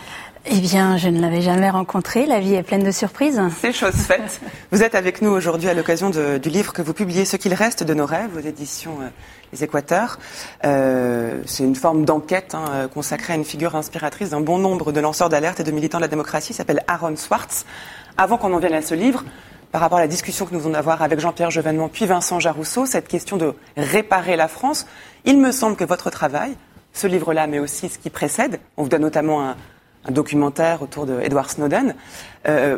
Eh bien, je ne l'avais jamais rencontré. La vie est pleine de surprises. C'est chose faite. vous êtes avec nous aujourd'hui à l'occasion du livre que vous publiez, Ce qu'il reste de nos rêves, aux éditions euh, Les Équateurs. Euh, C'est une forme d'enquête hein, euh, consacrée à une figure inspiratrice d'un bon nombre de lanceurs d'alerte et de militants de la démocratie. Il s'appelle Aaron Swartz. Avant qu'on en vienne à ce livre, par rapport à la discussion que nous venons d'avoir avec Jean-Pierre Jevènement puis Vincent Jarousseau, cette question de réparer la France, il me semble que votre travail, ce livre-là, mais aussi ce qui précède, on vous donne notamment un, documentaire autour de Edward Snowden, euh,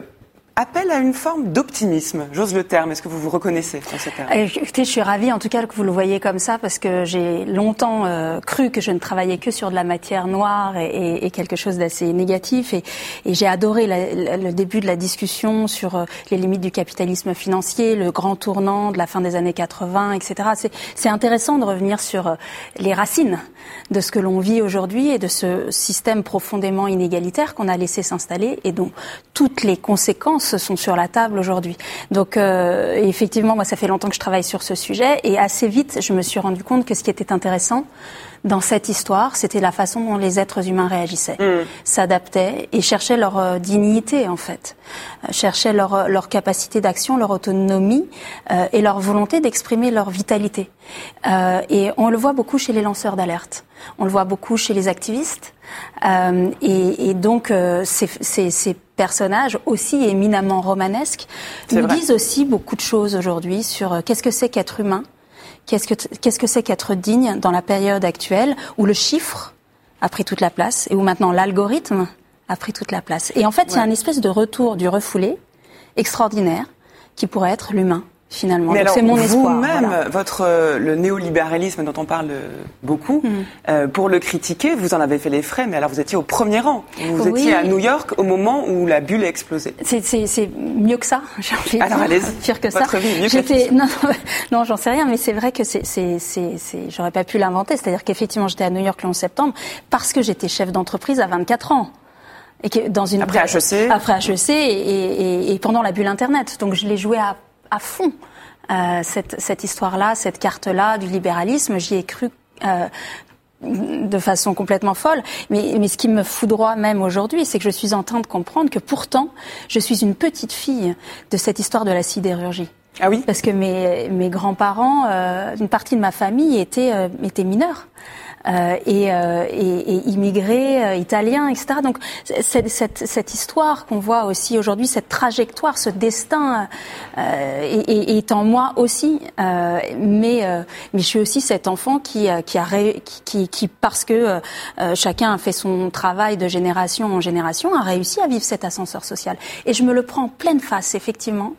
appelle à une forme d'optimisme. J'ose le terme. Est-ce que vous vous reconnaissez dans ce terme Écoutez, je suis ravie en tout cas que vous le voyez comme ça parce que j'ai longtemps euh, cru que je ne travaillais que sur de la matière noire et, et, et quelque chose d'assez négatif. Et, et j'ai adoré la, le début de la discussion sur euh, les limites du capitalisme financier, le grand tournant de la fin des années 80, etc. C'est intéressant de revenir sur euh, les racines de ce que l'on vit aujourd'hui et de ce système profondément inégalitaire qu'on a laissé s'installer et dont toutes les conséquences sont sur la table aujourd'hui. Donc euh, effectivement, moi, ça fait longtemps que je travaille sur ce sujet et assez vite, je me suis rendu compte que ce qui était intéressant dans cette histoire, c'était la façon dont les êtres humains réagissaient, mmh. s'adaptaient et cherchaient leur euh, dignité en fait, euh, cherchaient leur, leur capacité d'action, leur autonomie euh, et leur volonté d'exprimer leur vitalité. Euh, et on le voit beaucoup chez les lanceurs d'alerte, on le voit beaucoup chez les activistes. Euh, et, et, donc ces, ces, ces, personnages aussi éminemment romanesques nous vrai. disent aussi beaucoup de choses aujourd'hui sur qu'est-ce que c'est qu'être humain Qu'est-ce que qu'est-ce que c'est qu'être digne dans la période actuelle où le chiffre a pris toute la place et où maintenant l'algorithme a pris toute la place. Et en fait, ouais. il y a une espèce de retour du refoulé extraordinaire qui pourrait être l'humain finalement. Mais c'est mon espoir. Vous-même, voilà. votre euh, le néolibéralisme dont on parle beaucoup, mmh. euh, pour le critiquer, vous en avez fait les frais, mais alors vous étiez au premier rang. Vous oui. étiez à New York au moment où la bulle a explosé. C'est mieux que ça. J'ai envie alors dire. pire que votre ça. Vie, mieux j'étais non, non, j'en sais rien, mais c'est vrai que c'est j'aurais pas pu l'inventer. C'est-à-dire qu'effectivement, j'étais à New York le 11 septembre parce que j'étais chef d'entreprise à 24 ans. Et que dans une après HEC, après HEC et, et, et pendant la bulle Internet. Donc je l'ai joué à, à fond. Euh, cette, cette histoire-là, cette carte-là du libéralisme, j'y ai cru euh, de façon complètement folle. Mais, mais ce qui me foudroie même aujourd'hui, c'est que je suis en train de comprendre que pourtant, je suis une petite fille de cette histoire de la sidérurgie. Ah oui? Parce que mes, mes grands-parents, euh, une partie de ma famille était, euh, était mineure. Euh, et, euh, et, et, immigrés euh, italiens, etc. Donc cette, cette, histoire qu'on voit aussi aujourd'hui, cette trajectoire, ce destin est, est, en moi aussi. mais, mais je suis aussi cet enfant qui, qui, a, qui, qui, parce que chacun a fait son travail de génération en génération, a réussi à vivre cet ascenseur social. Et je me le prends en pleine face, effectivement.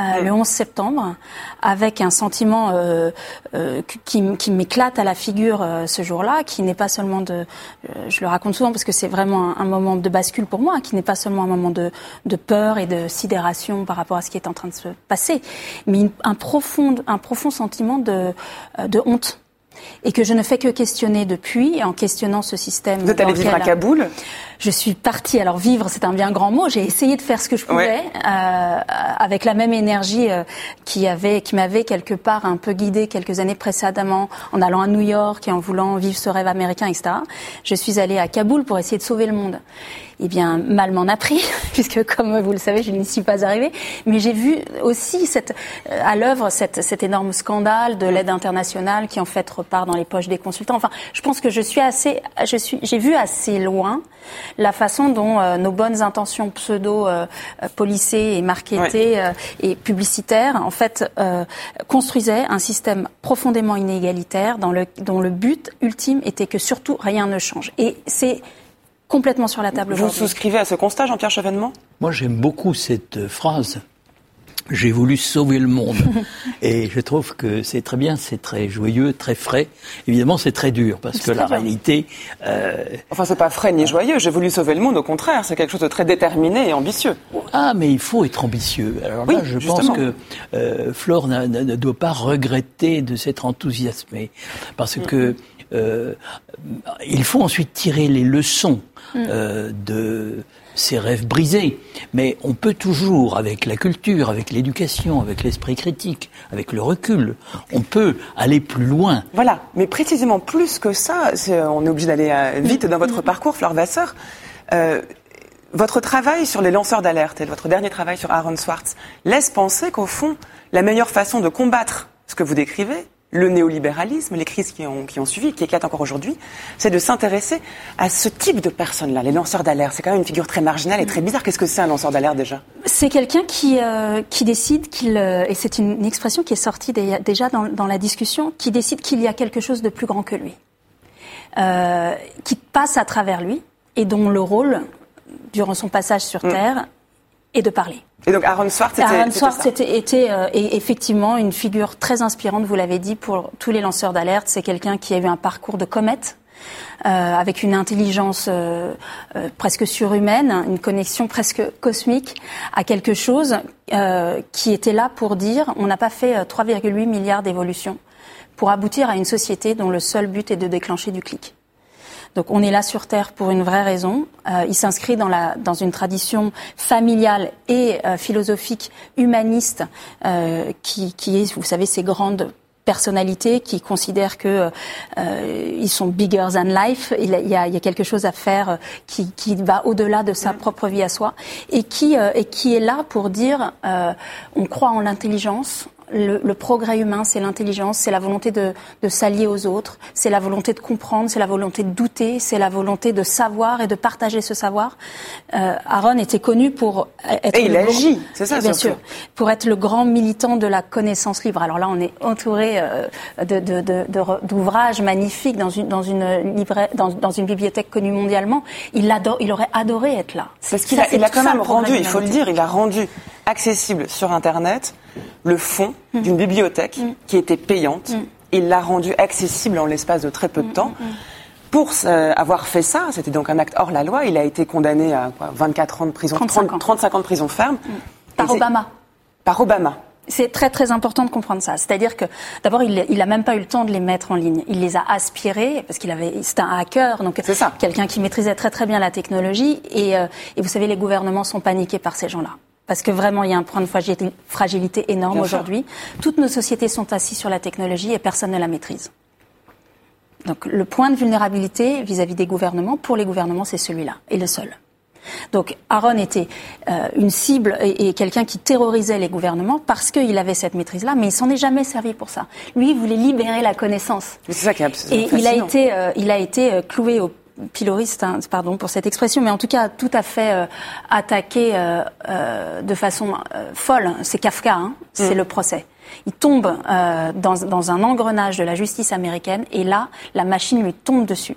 Euh, le 11 septembre, avec un sentiment euh, euh, qui, qui m'éclate à la figure ce jour-là, qui n'est pas seulement de, je le raconte souvent parce que c'est vraiment un, moment de bascule pour moi, qui n'est pas seulement un moment de, de, peur et de sidération par rapport à ce qui est en train de se passer, mais un profond, un profond sentiment de, de honte et que je ne fais que questionner depuis, en questionnant ce système. Vous êtes allé vivre à Kaboul Je suis partie, alors vivre c'est un bien grand mot, j'ai essayé de faire ce que je pouvais, euh, avec la même énergie euh, qui, avait, qui m'avait quelque part un peu guidée quelques années précédemment, en allant à New York et en voulant vivre ce rêve américain, etc. Je suis allée à Kaboul pour essayer de sauver le monde eh bien, mal m'en a pris, puisque comme vous le savez, je n'y suis pas arrivée. Mais j'ai vu aussi cette, euh, à l'œuvre cette, cet énorme scandale de l'aide internationale qui en fait repart dans les poches des consultants. Enfin, je pense que je suis assez, je suis, j'ai vu assez loin la façon dont euh, nos bonnes intentions pseudo euh, policées et marketées et publicitaires, en fait, construisaient un système profondément inégalitaire dans le, dont le but ultime était que surtout rien ne change. Et c'est complètement sur la table. Vous souscrivez à ce constat, Jean-Pierre Chevènement? Moi, j'aime beaucoup cette phrase. J'ai voulu sauver le monde. Et je trouve que c'est très bien, c'est très joyeux, très frais. Évidemment, c'est très dur parce que la réalité. Euh... Enfin, c'est pas frais ni joyeux. J'ai voulu sauver le monde. Au contraire, c'est quelque chose de très déterminé et ambitieux. Ah, mais il faut être ambitieux. Alors là, je pense que euh, Flore ne doit pas regretter de s'être enthousiasmée parce que euh, il faut ensuite tirer les leçons mm. euh, de ces rêves brisés. Mais on peut toujours, avec la culture, avec l'éducation, avec l'esprit critique, avec le recul, on peut aller plus loin. Voilà, mais précisément plus que ça, on est obligé d'aller euh, vite dans votre parcours, Fleur Vasseur. Euh, votre travail sur les lanceurs d'alerte et votre dernier travail sur Aaron Swartz laisse penser qu'au fond, la meilleure façon de combattre ce que vous décrivez, le néolibéralisme, les crises qui ont, qui ont suivi, qui éclatent encore aujourd'hui, c'est de s'intéresser à ce type de personnes-là, les lanceurs d'alerte. C'est quand même une figure très marginale et très bizarre. Qu'est-ce que c'est un lanceur d'alerte déjà? C'est quelqu'un qui, euh, qui décide qu'il, euh, et c'est une, expression qui est sortie déjà dans, dans, la discussion, qui décide qu'il y a quelque chose de plus grand que lui, euh, qui passe à travers lui et dont le rôle, durant son passage sur mm. Terre, est de parler. Et donc Aaron Swartz était, Aaron Swartz était, était euh, effectivement une figure très inspirante, vous l'avez dit, pour tous les lanceurs d'alerte. C'est quelqu'un qui a eu un parcours de comète. Euh, avec une intelligence euh, euh presque surhumaine, une connexion presque cosmique à quelque chose euh, qui était là pour dire on n'a pas fait 3,8 milliards d'évolutions pour aboutir à une société dont le seul but est de déclencher du clic. Donc on est là sur Terre pour une vraie raison. Euh, il s'inscrit dans, la, dans une tradition familiale et euh, philosophique humaniste euh, qui, qui est, vous savez, ces grandes personnalités qui considèrent que euh, ils sont bigger than life. Il y a, il y a quelque chose à faire qui, qui va au-delà de sa propre vie à soi et qui et qui est là pour dire on croit en l'intelligence, le, progrès humain, c'est l'intelligence, c'est la volonté de, s'allier aux autres, c'est la volonté de comprendre, c'est la volonté de douter, c'est la volonté de savoir et de partager ce savoir. Euh, Aaron était connu pour être et il agit, c'est ça, bien sûr, pour être le grand militant de la connaissance libre. Alors là, on est entouré euh, d'ouvrages magnifiques dans une dans une dans, une bibliothèque connue mondialement. Il adore, il aurait adoré être là. Parce qu'il a, il a quand même rendu, il faut le dire, il a rendu accessible sur Internet le fond mm. d'une bibliothèque mm. qui était payante. Mm. Il l'a rendue accessible en l'espace de très peu de temps. Pour euh, avoir fait ça, c'était donc un acte hors la loi, il a été condamné à 24 ans de prison, 35 ans, 35 ans de prison ferme. Par Obama. Par Obama. C'est très très important de comprendre ça. C'est-à-dire que d'abord il, il a même pas eu le temps de les mettre en ligne. Il les a aspirés parce qu'il avait c'était un hacker donc quelqu'un qui maîtrisait très très bien la technologie et, euh, et vous savez les gouvernements sont paniqués par ces gens-là parce que vraiment il y a un point de fragilité énorme aujourd'hui. Toutes nos sociétés sont assises sur la technologie et personne ne la maîtrise. Donc le point de vulnérabilité vis-à-vis des gouvernements, pour les gouvernements, c'est celui-là, et le seul. Donc Aaron était euh, une cible et, et quelqu'un qui terrorisait les gouvernements parce qu'il avait cette maîtrise-là, mais il s'en est jamais servi pour ça. Lui, il voulait libérer la connaissance. C'est ça qui est abs- Et il a été, euh, il a été euh, cloué au piloriste, hein, pardon pour cette expression, mais en tout cas tout à fait euh, attaqué euh, euh, de façon euh, folle. C'est Kafka, hein, c'est le procès. Il tombe euh, dans, dans un engrenage de la justice américaine et là, la machine lui tombe dessus.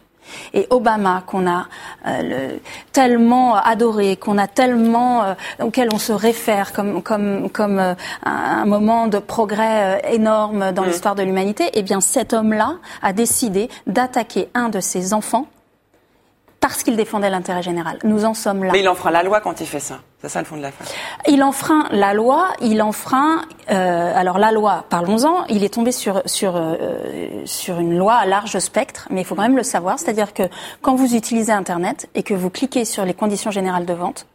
Et Obama, qu'on a euh, le- tellement adoré, qu'on a tellement euh, auquel on se réfère comme comme comme euh, un, moment de progrès énorme dans l'histoire de l'humanité, eh bien cet homme-là a décidé d'attaquer un de ses enfants parce qu'il défendait l'intérêt général. Nous en sommes là. Mais il enfreint la loi quand il fait ça. C'est ça le fond de l'affaire. Il enfreint la loi, il enfreint. Euh, alors la loi, parlons-en. Il est tombé sur sur euh, sur une loi à large spectre, mais il faut quand même le savoir. C'est-à-dire que quand vous utilisez Internet et que vous cliquez sur les conditions générales de vente,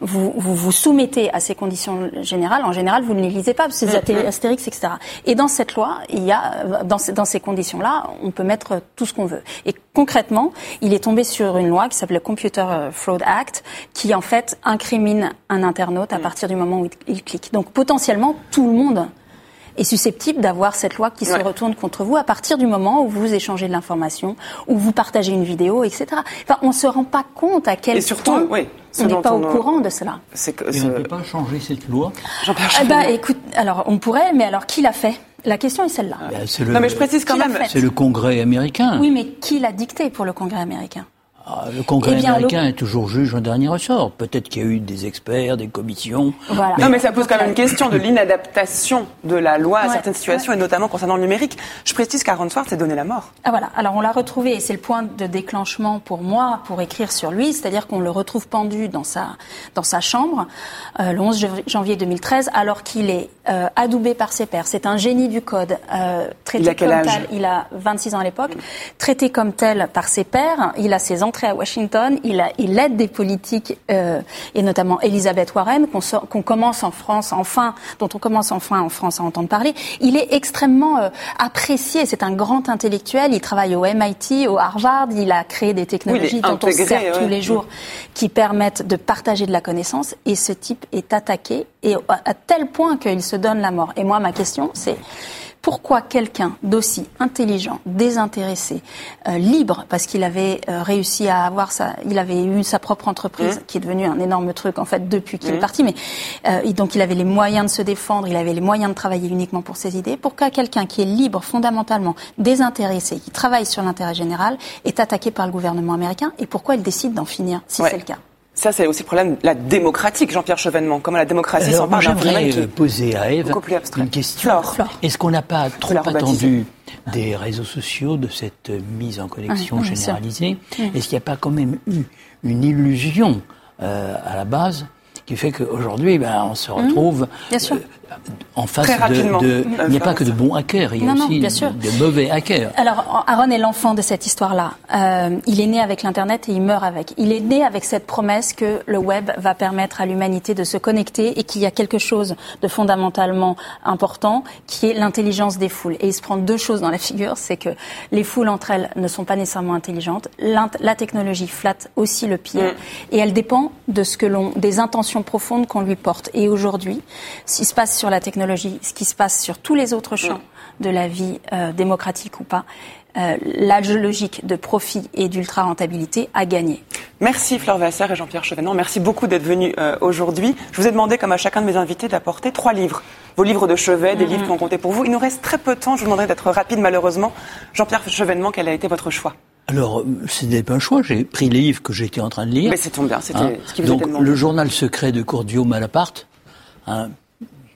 vous, vous vous soumettez à ces conditions générales. En général, vous ne les lisez pas, parce que c'est até- Astérix, etc. Et dans cette loi, il y a, dans ces, dans ces conditions-là, on peut mettre tout ce qu'on veut. Et concrètement, il est tombé sur une loi qui s'appelle le Computer Fraud Act, qui en fait incrimine un internaute à partir du moment où il, clique. Donc potentiellement, tout le monde est susceptible d'avoir cette loi qui se Ouais. retourne contre vous à partir du moment où vous échangez de l'information, où vous partagez une vidéo, etc. Enfin, on se rend pas compte à quel Et surtout, point oui, on n'est pas on au a- courant de cela. C'est que Et on ne peut pas changer cette loi. Eh ben, écoute, alors on pourrait, mais alors qui l'a fait? La question est celle-là. Ben, c'est le- Non, mais je précise quand même. fait? C'est le Congrès américain. Oui, mais qui l'a dicté pour le Congrès américain? Ah, le Congrès Eh bien, américain est toujours juge en dernier ressort. Peut-être qu'il y a eu des experts, des commissions. Voilà. Non, mais ça pose quand même une question de l'inadaptation de la loi à certaines situations, ouais. et notamment concernant le numérique. Je précise qu'Aaron Swartz s'est donné la mort. Ah voilà, alors on l'a retrouvé et c'est le point de déclenchement pour moi pour écrire sur lui, c'est-à-dire qu'on le retrouve pendu dans sa dans sa chambre euh, le 11 janv- janvier 2013 alors qu'il est euh, adoubé par ses pairs. C'est un génie du code, euh, traité Il a quel comme âge? tel, il a 26 ans à l'époque, traité comme tel par ses pairs, il a ses entrées à Washington, il a il aide des politiques euh, et notamment Elisabeth Warren qu'on commence en France enfin dont on commence enfin en France à entendre parler. Il est extrêmement euh, apprécié, c'est un grand intellectuel, il travaille au MIT, au Harvard, il a créé des technologies Oui, dont on sert ouais. tous les jours qui permettent de partager de la connaissance et ce type est attaqué et à tel point qu'il se donne la mort. Et moi ma question c'est pourquoi quelqu'un d'aussi intelligent, désintéressé, euh, libre, parce qu'il avait euh, réussi à avoir sa, il avait eu sa propre entreprise, Mmh. qui est devenue un énorme truc en fait depuis qu'il est parti, mais euh, et donc il avait les moyens de se défendre, il avait les moyens de travailler uniquement pour ses idées. Pourquoi quelqu'un qui est libre fondamentalement, désintéressé, qui travaille sur l'intérêt général, est attaqué par le gouvernement américain? Et pourquoi il décide d'en finir, si Ouais. c'est le cas? Ça, c'est aussi le problème de la démocratique, Jean-Pierre Chevènement. Comment la démocratie s'empare d'un phénomène j'aimerais qui... euh, poser à Eve beaucoup plus abstrait. une question. Est-ce qu'on n'a pas trop attendu des réseaux sociaux, de cette euh, mise en connexion Oui, bien sûr. généralisée Est-ce qu'il n'y a pas quand même eu une illusion euh, à la base qui fait qu'aujourd'hui, ben, on se retrouve Mmh. Bien sûr. euh, en face Très de, rapidement. de-. Il n'y a pas que de bons hackers, il y a Non, non, aussi bien sûr. de mauvais hackers. Alors, Aaron est l'enfant de cette histoire-là. Euh, il est né avec l'Internet et il meurt avec. Il est né avec cette promesse que le web va permettre à l'humanité de se connecter et qu'il y a quelque chose de fondamentalement important qui est l'intelligence des foules. Et il se prend deux choses dans la figure, c'est que les foules entre elles ne sont pas nécessairement intelligentes. La technologie flatte aussi le pied Mm. et elle dépend de ce que l'on, des intentions profondes qu'on lui porte. Et aujourd'hui, ce qui se passe sur la technologie, ce qui se passe sur tous les autres champs de la vie euh, démocratique ou pas, euh, la logique de profit et d'ultra rentabilité a gagné. Merci Fleur Vasser et Jean-Pierre Chevènement. Merci beaucoup d'être venus euh, aujourd'hui. Je vous ai demandé, comme à chacun de mes invités, d'apporter trois livres. Vos livres de chevet, des livres qui ont compté pour vous. Il nous reste très peu de temps. Je vous demanderai d'être rapide, malheureusement. Jean-Pierre Chevènement, quel a été votre choix? Alors, euh, ce n'est pas un choix. J'ai pris les livres que j'étais en train de lire. Mais c'est bien, c'était Hein, ce qui vous Donc, était demandé. le journal secret de Cordio Malaparte, hein,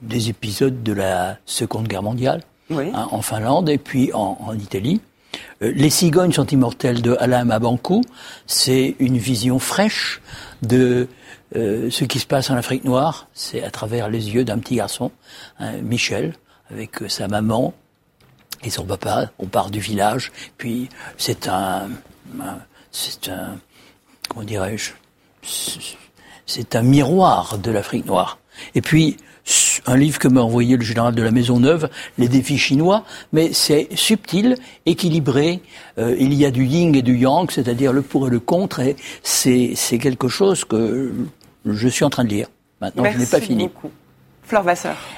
des épisodes de la Seconde Guerre mondiale, Oui. hein, en Finlande et puis en, en Italie. Euh, Les cigognes sont immortelles de Alain Mabankou, c'est une vision fraîche de euh, ce qui se passe en Afrique noire. C'est à travers les yeux d'un petit garçon, hein, Michel, avec euh, sa maman et son papa. On part du village, puis c'est un, un- c'est un, comment dirais-je, c'est un miroir de l'Afrique noire. Et puis, un livre que m'a envoyé le général de la Maison Neuve, Les défis chinois, mais c'est subtil, équilibré. Euh, il y a du yin et du yang, c'est-à-dire le pour et le contre, et c'est quelque chose que je suis en train de lire. Maintenant, je n'ai pas fini. Beaucoup.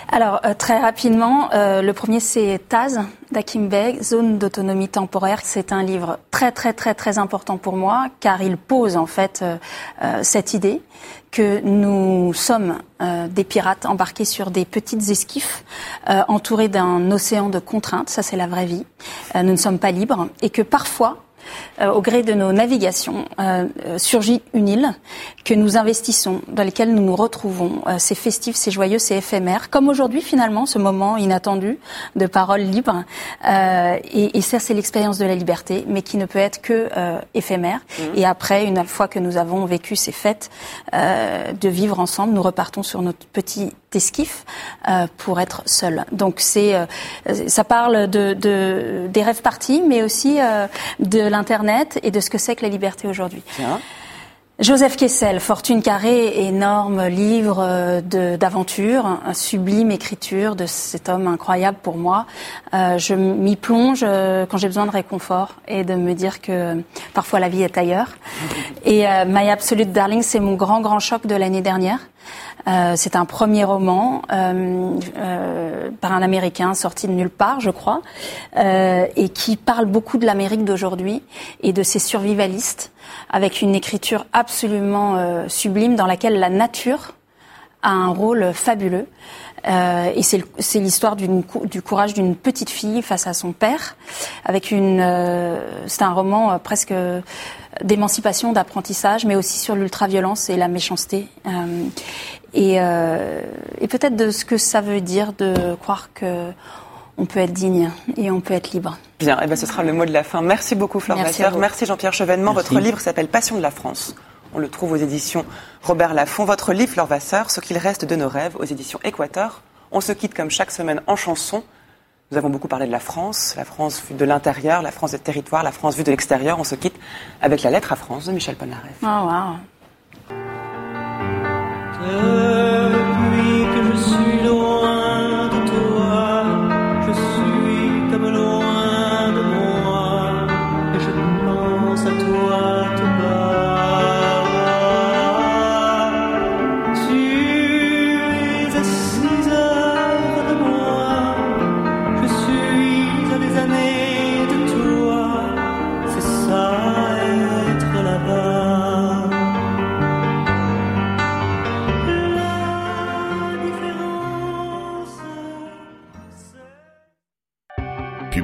Alors, euh, très rapidement, euh, le premier c'est Taz d'Akim Beg, Zone d'autonomie temporaire. C'est un livre très, très, très, très important pour moi, car il pose en fait euh, cette idée que nous sommes des pirates embarqués sur des petites esquifs, entourés d'un océan de contraintes, ça c'est la vraie vie. nous ne sommes pas libres, et que parfois, euh, au gré de nos navigations, euh, euh, surgit une île que nous investissons, dans laquelle nous nous retrouvons. c'est festif, c'est joyeux, c'est éphémère. Comme aujourd'hui, finalement, ce moment inattendu de parole libre. et, et, ça, c'est l'expérience de la liberté, mais qui ne peut être que éphémère. Mmh. Et après, une fois que nous avons vécu ces fêtes de vivre ensemble, nous repartons sur notre petit esquif pour être seuls. Donc c'est, ça parle de, de, des rêves partis, mais aussi de l'Internet et de ce que c'est que la liberté aujourd'hui. Joseph Kessel, Fortune carrée, énorme livre euh, d'aventure, sublime écriture de cet homme incroyable pour moi. Euh, je m'y plonge euh, quand j'ai besoin de réconfort et de me dire que parfois la vie est ailleurs. Et My Absolute Darling, c'est mon grand grand choc de l'année dernière. Euh, c'est un premier roman euh, euh, par un Américain sorti de nulle part, je crois, et qui parle beaucoup de l'Amérique d'aujourd'hui et de ses survivalistes, avec une écriture absolument sublime dans laquelle la nature a un rôle fabuleux. Euh, et c'est l'histoire du courage d'une petite fille face à son père, avec une. Euh, c'est un roman euh, presque d'émancipation, d'apprentissage, mais aussi sur l'ultraviolence et la méchanceté. Et, et peut-être de ce que ça veut dire de croire que on peut être digne et on peut être libre. Bien, et eh ben ce sera le mot de la fin. Merci beaucoup Flore Merci, Merci Jean-Pierre Chevènement. Votre livre s'appelle Passion de la France. On le trouve aux éditions Robert Laffont. Votre livre, Fleur Vasseur, Ce qu'il reste de nos rêves, aux éditions Équateur. On se quitte comme chaque semaine en chanson. Nous avons beaucoup parlé de la France, la France vue de l'intérieur, la France des territoires, la France vue de l'extérieur. On se quitte avec la lettre à France de Michel Polnareff. Oh, wow. Uh...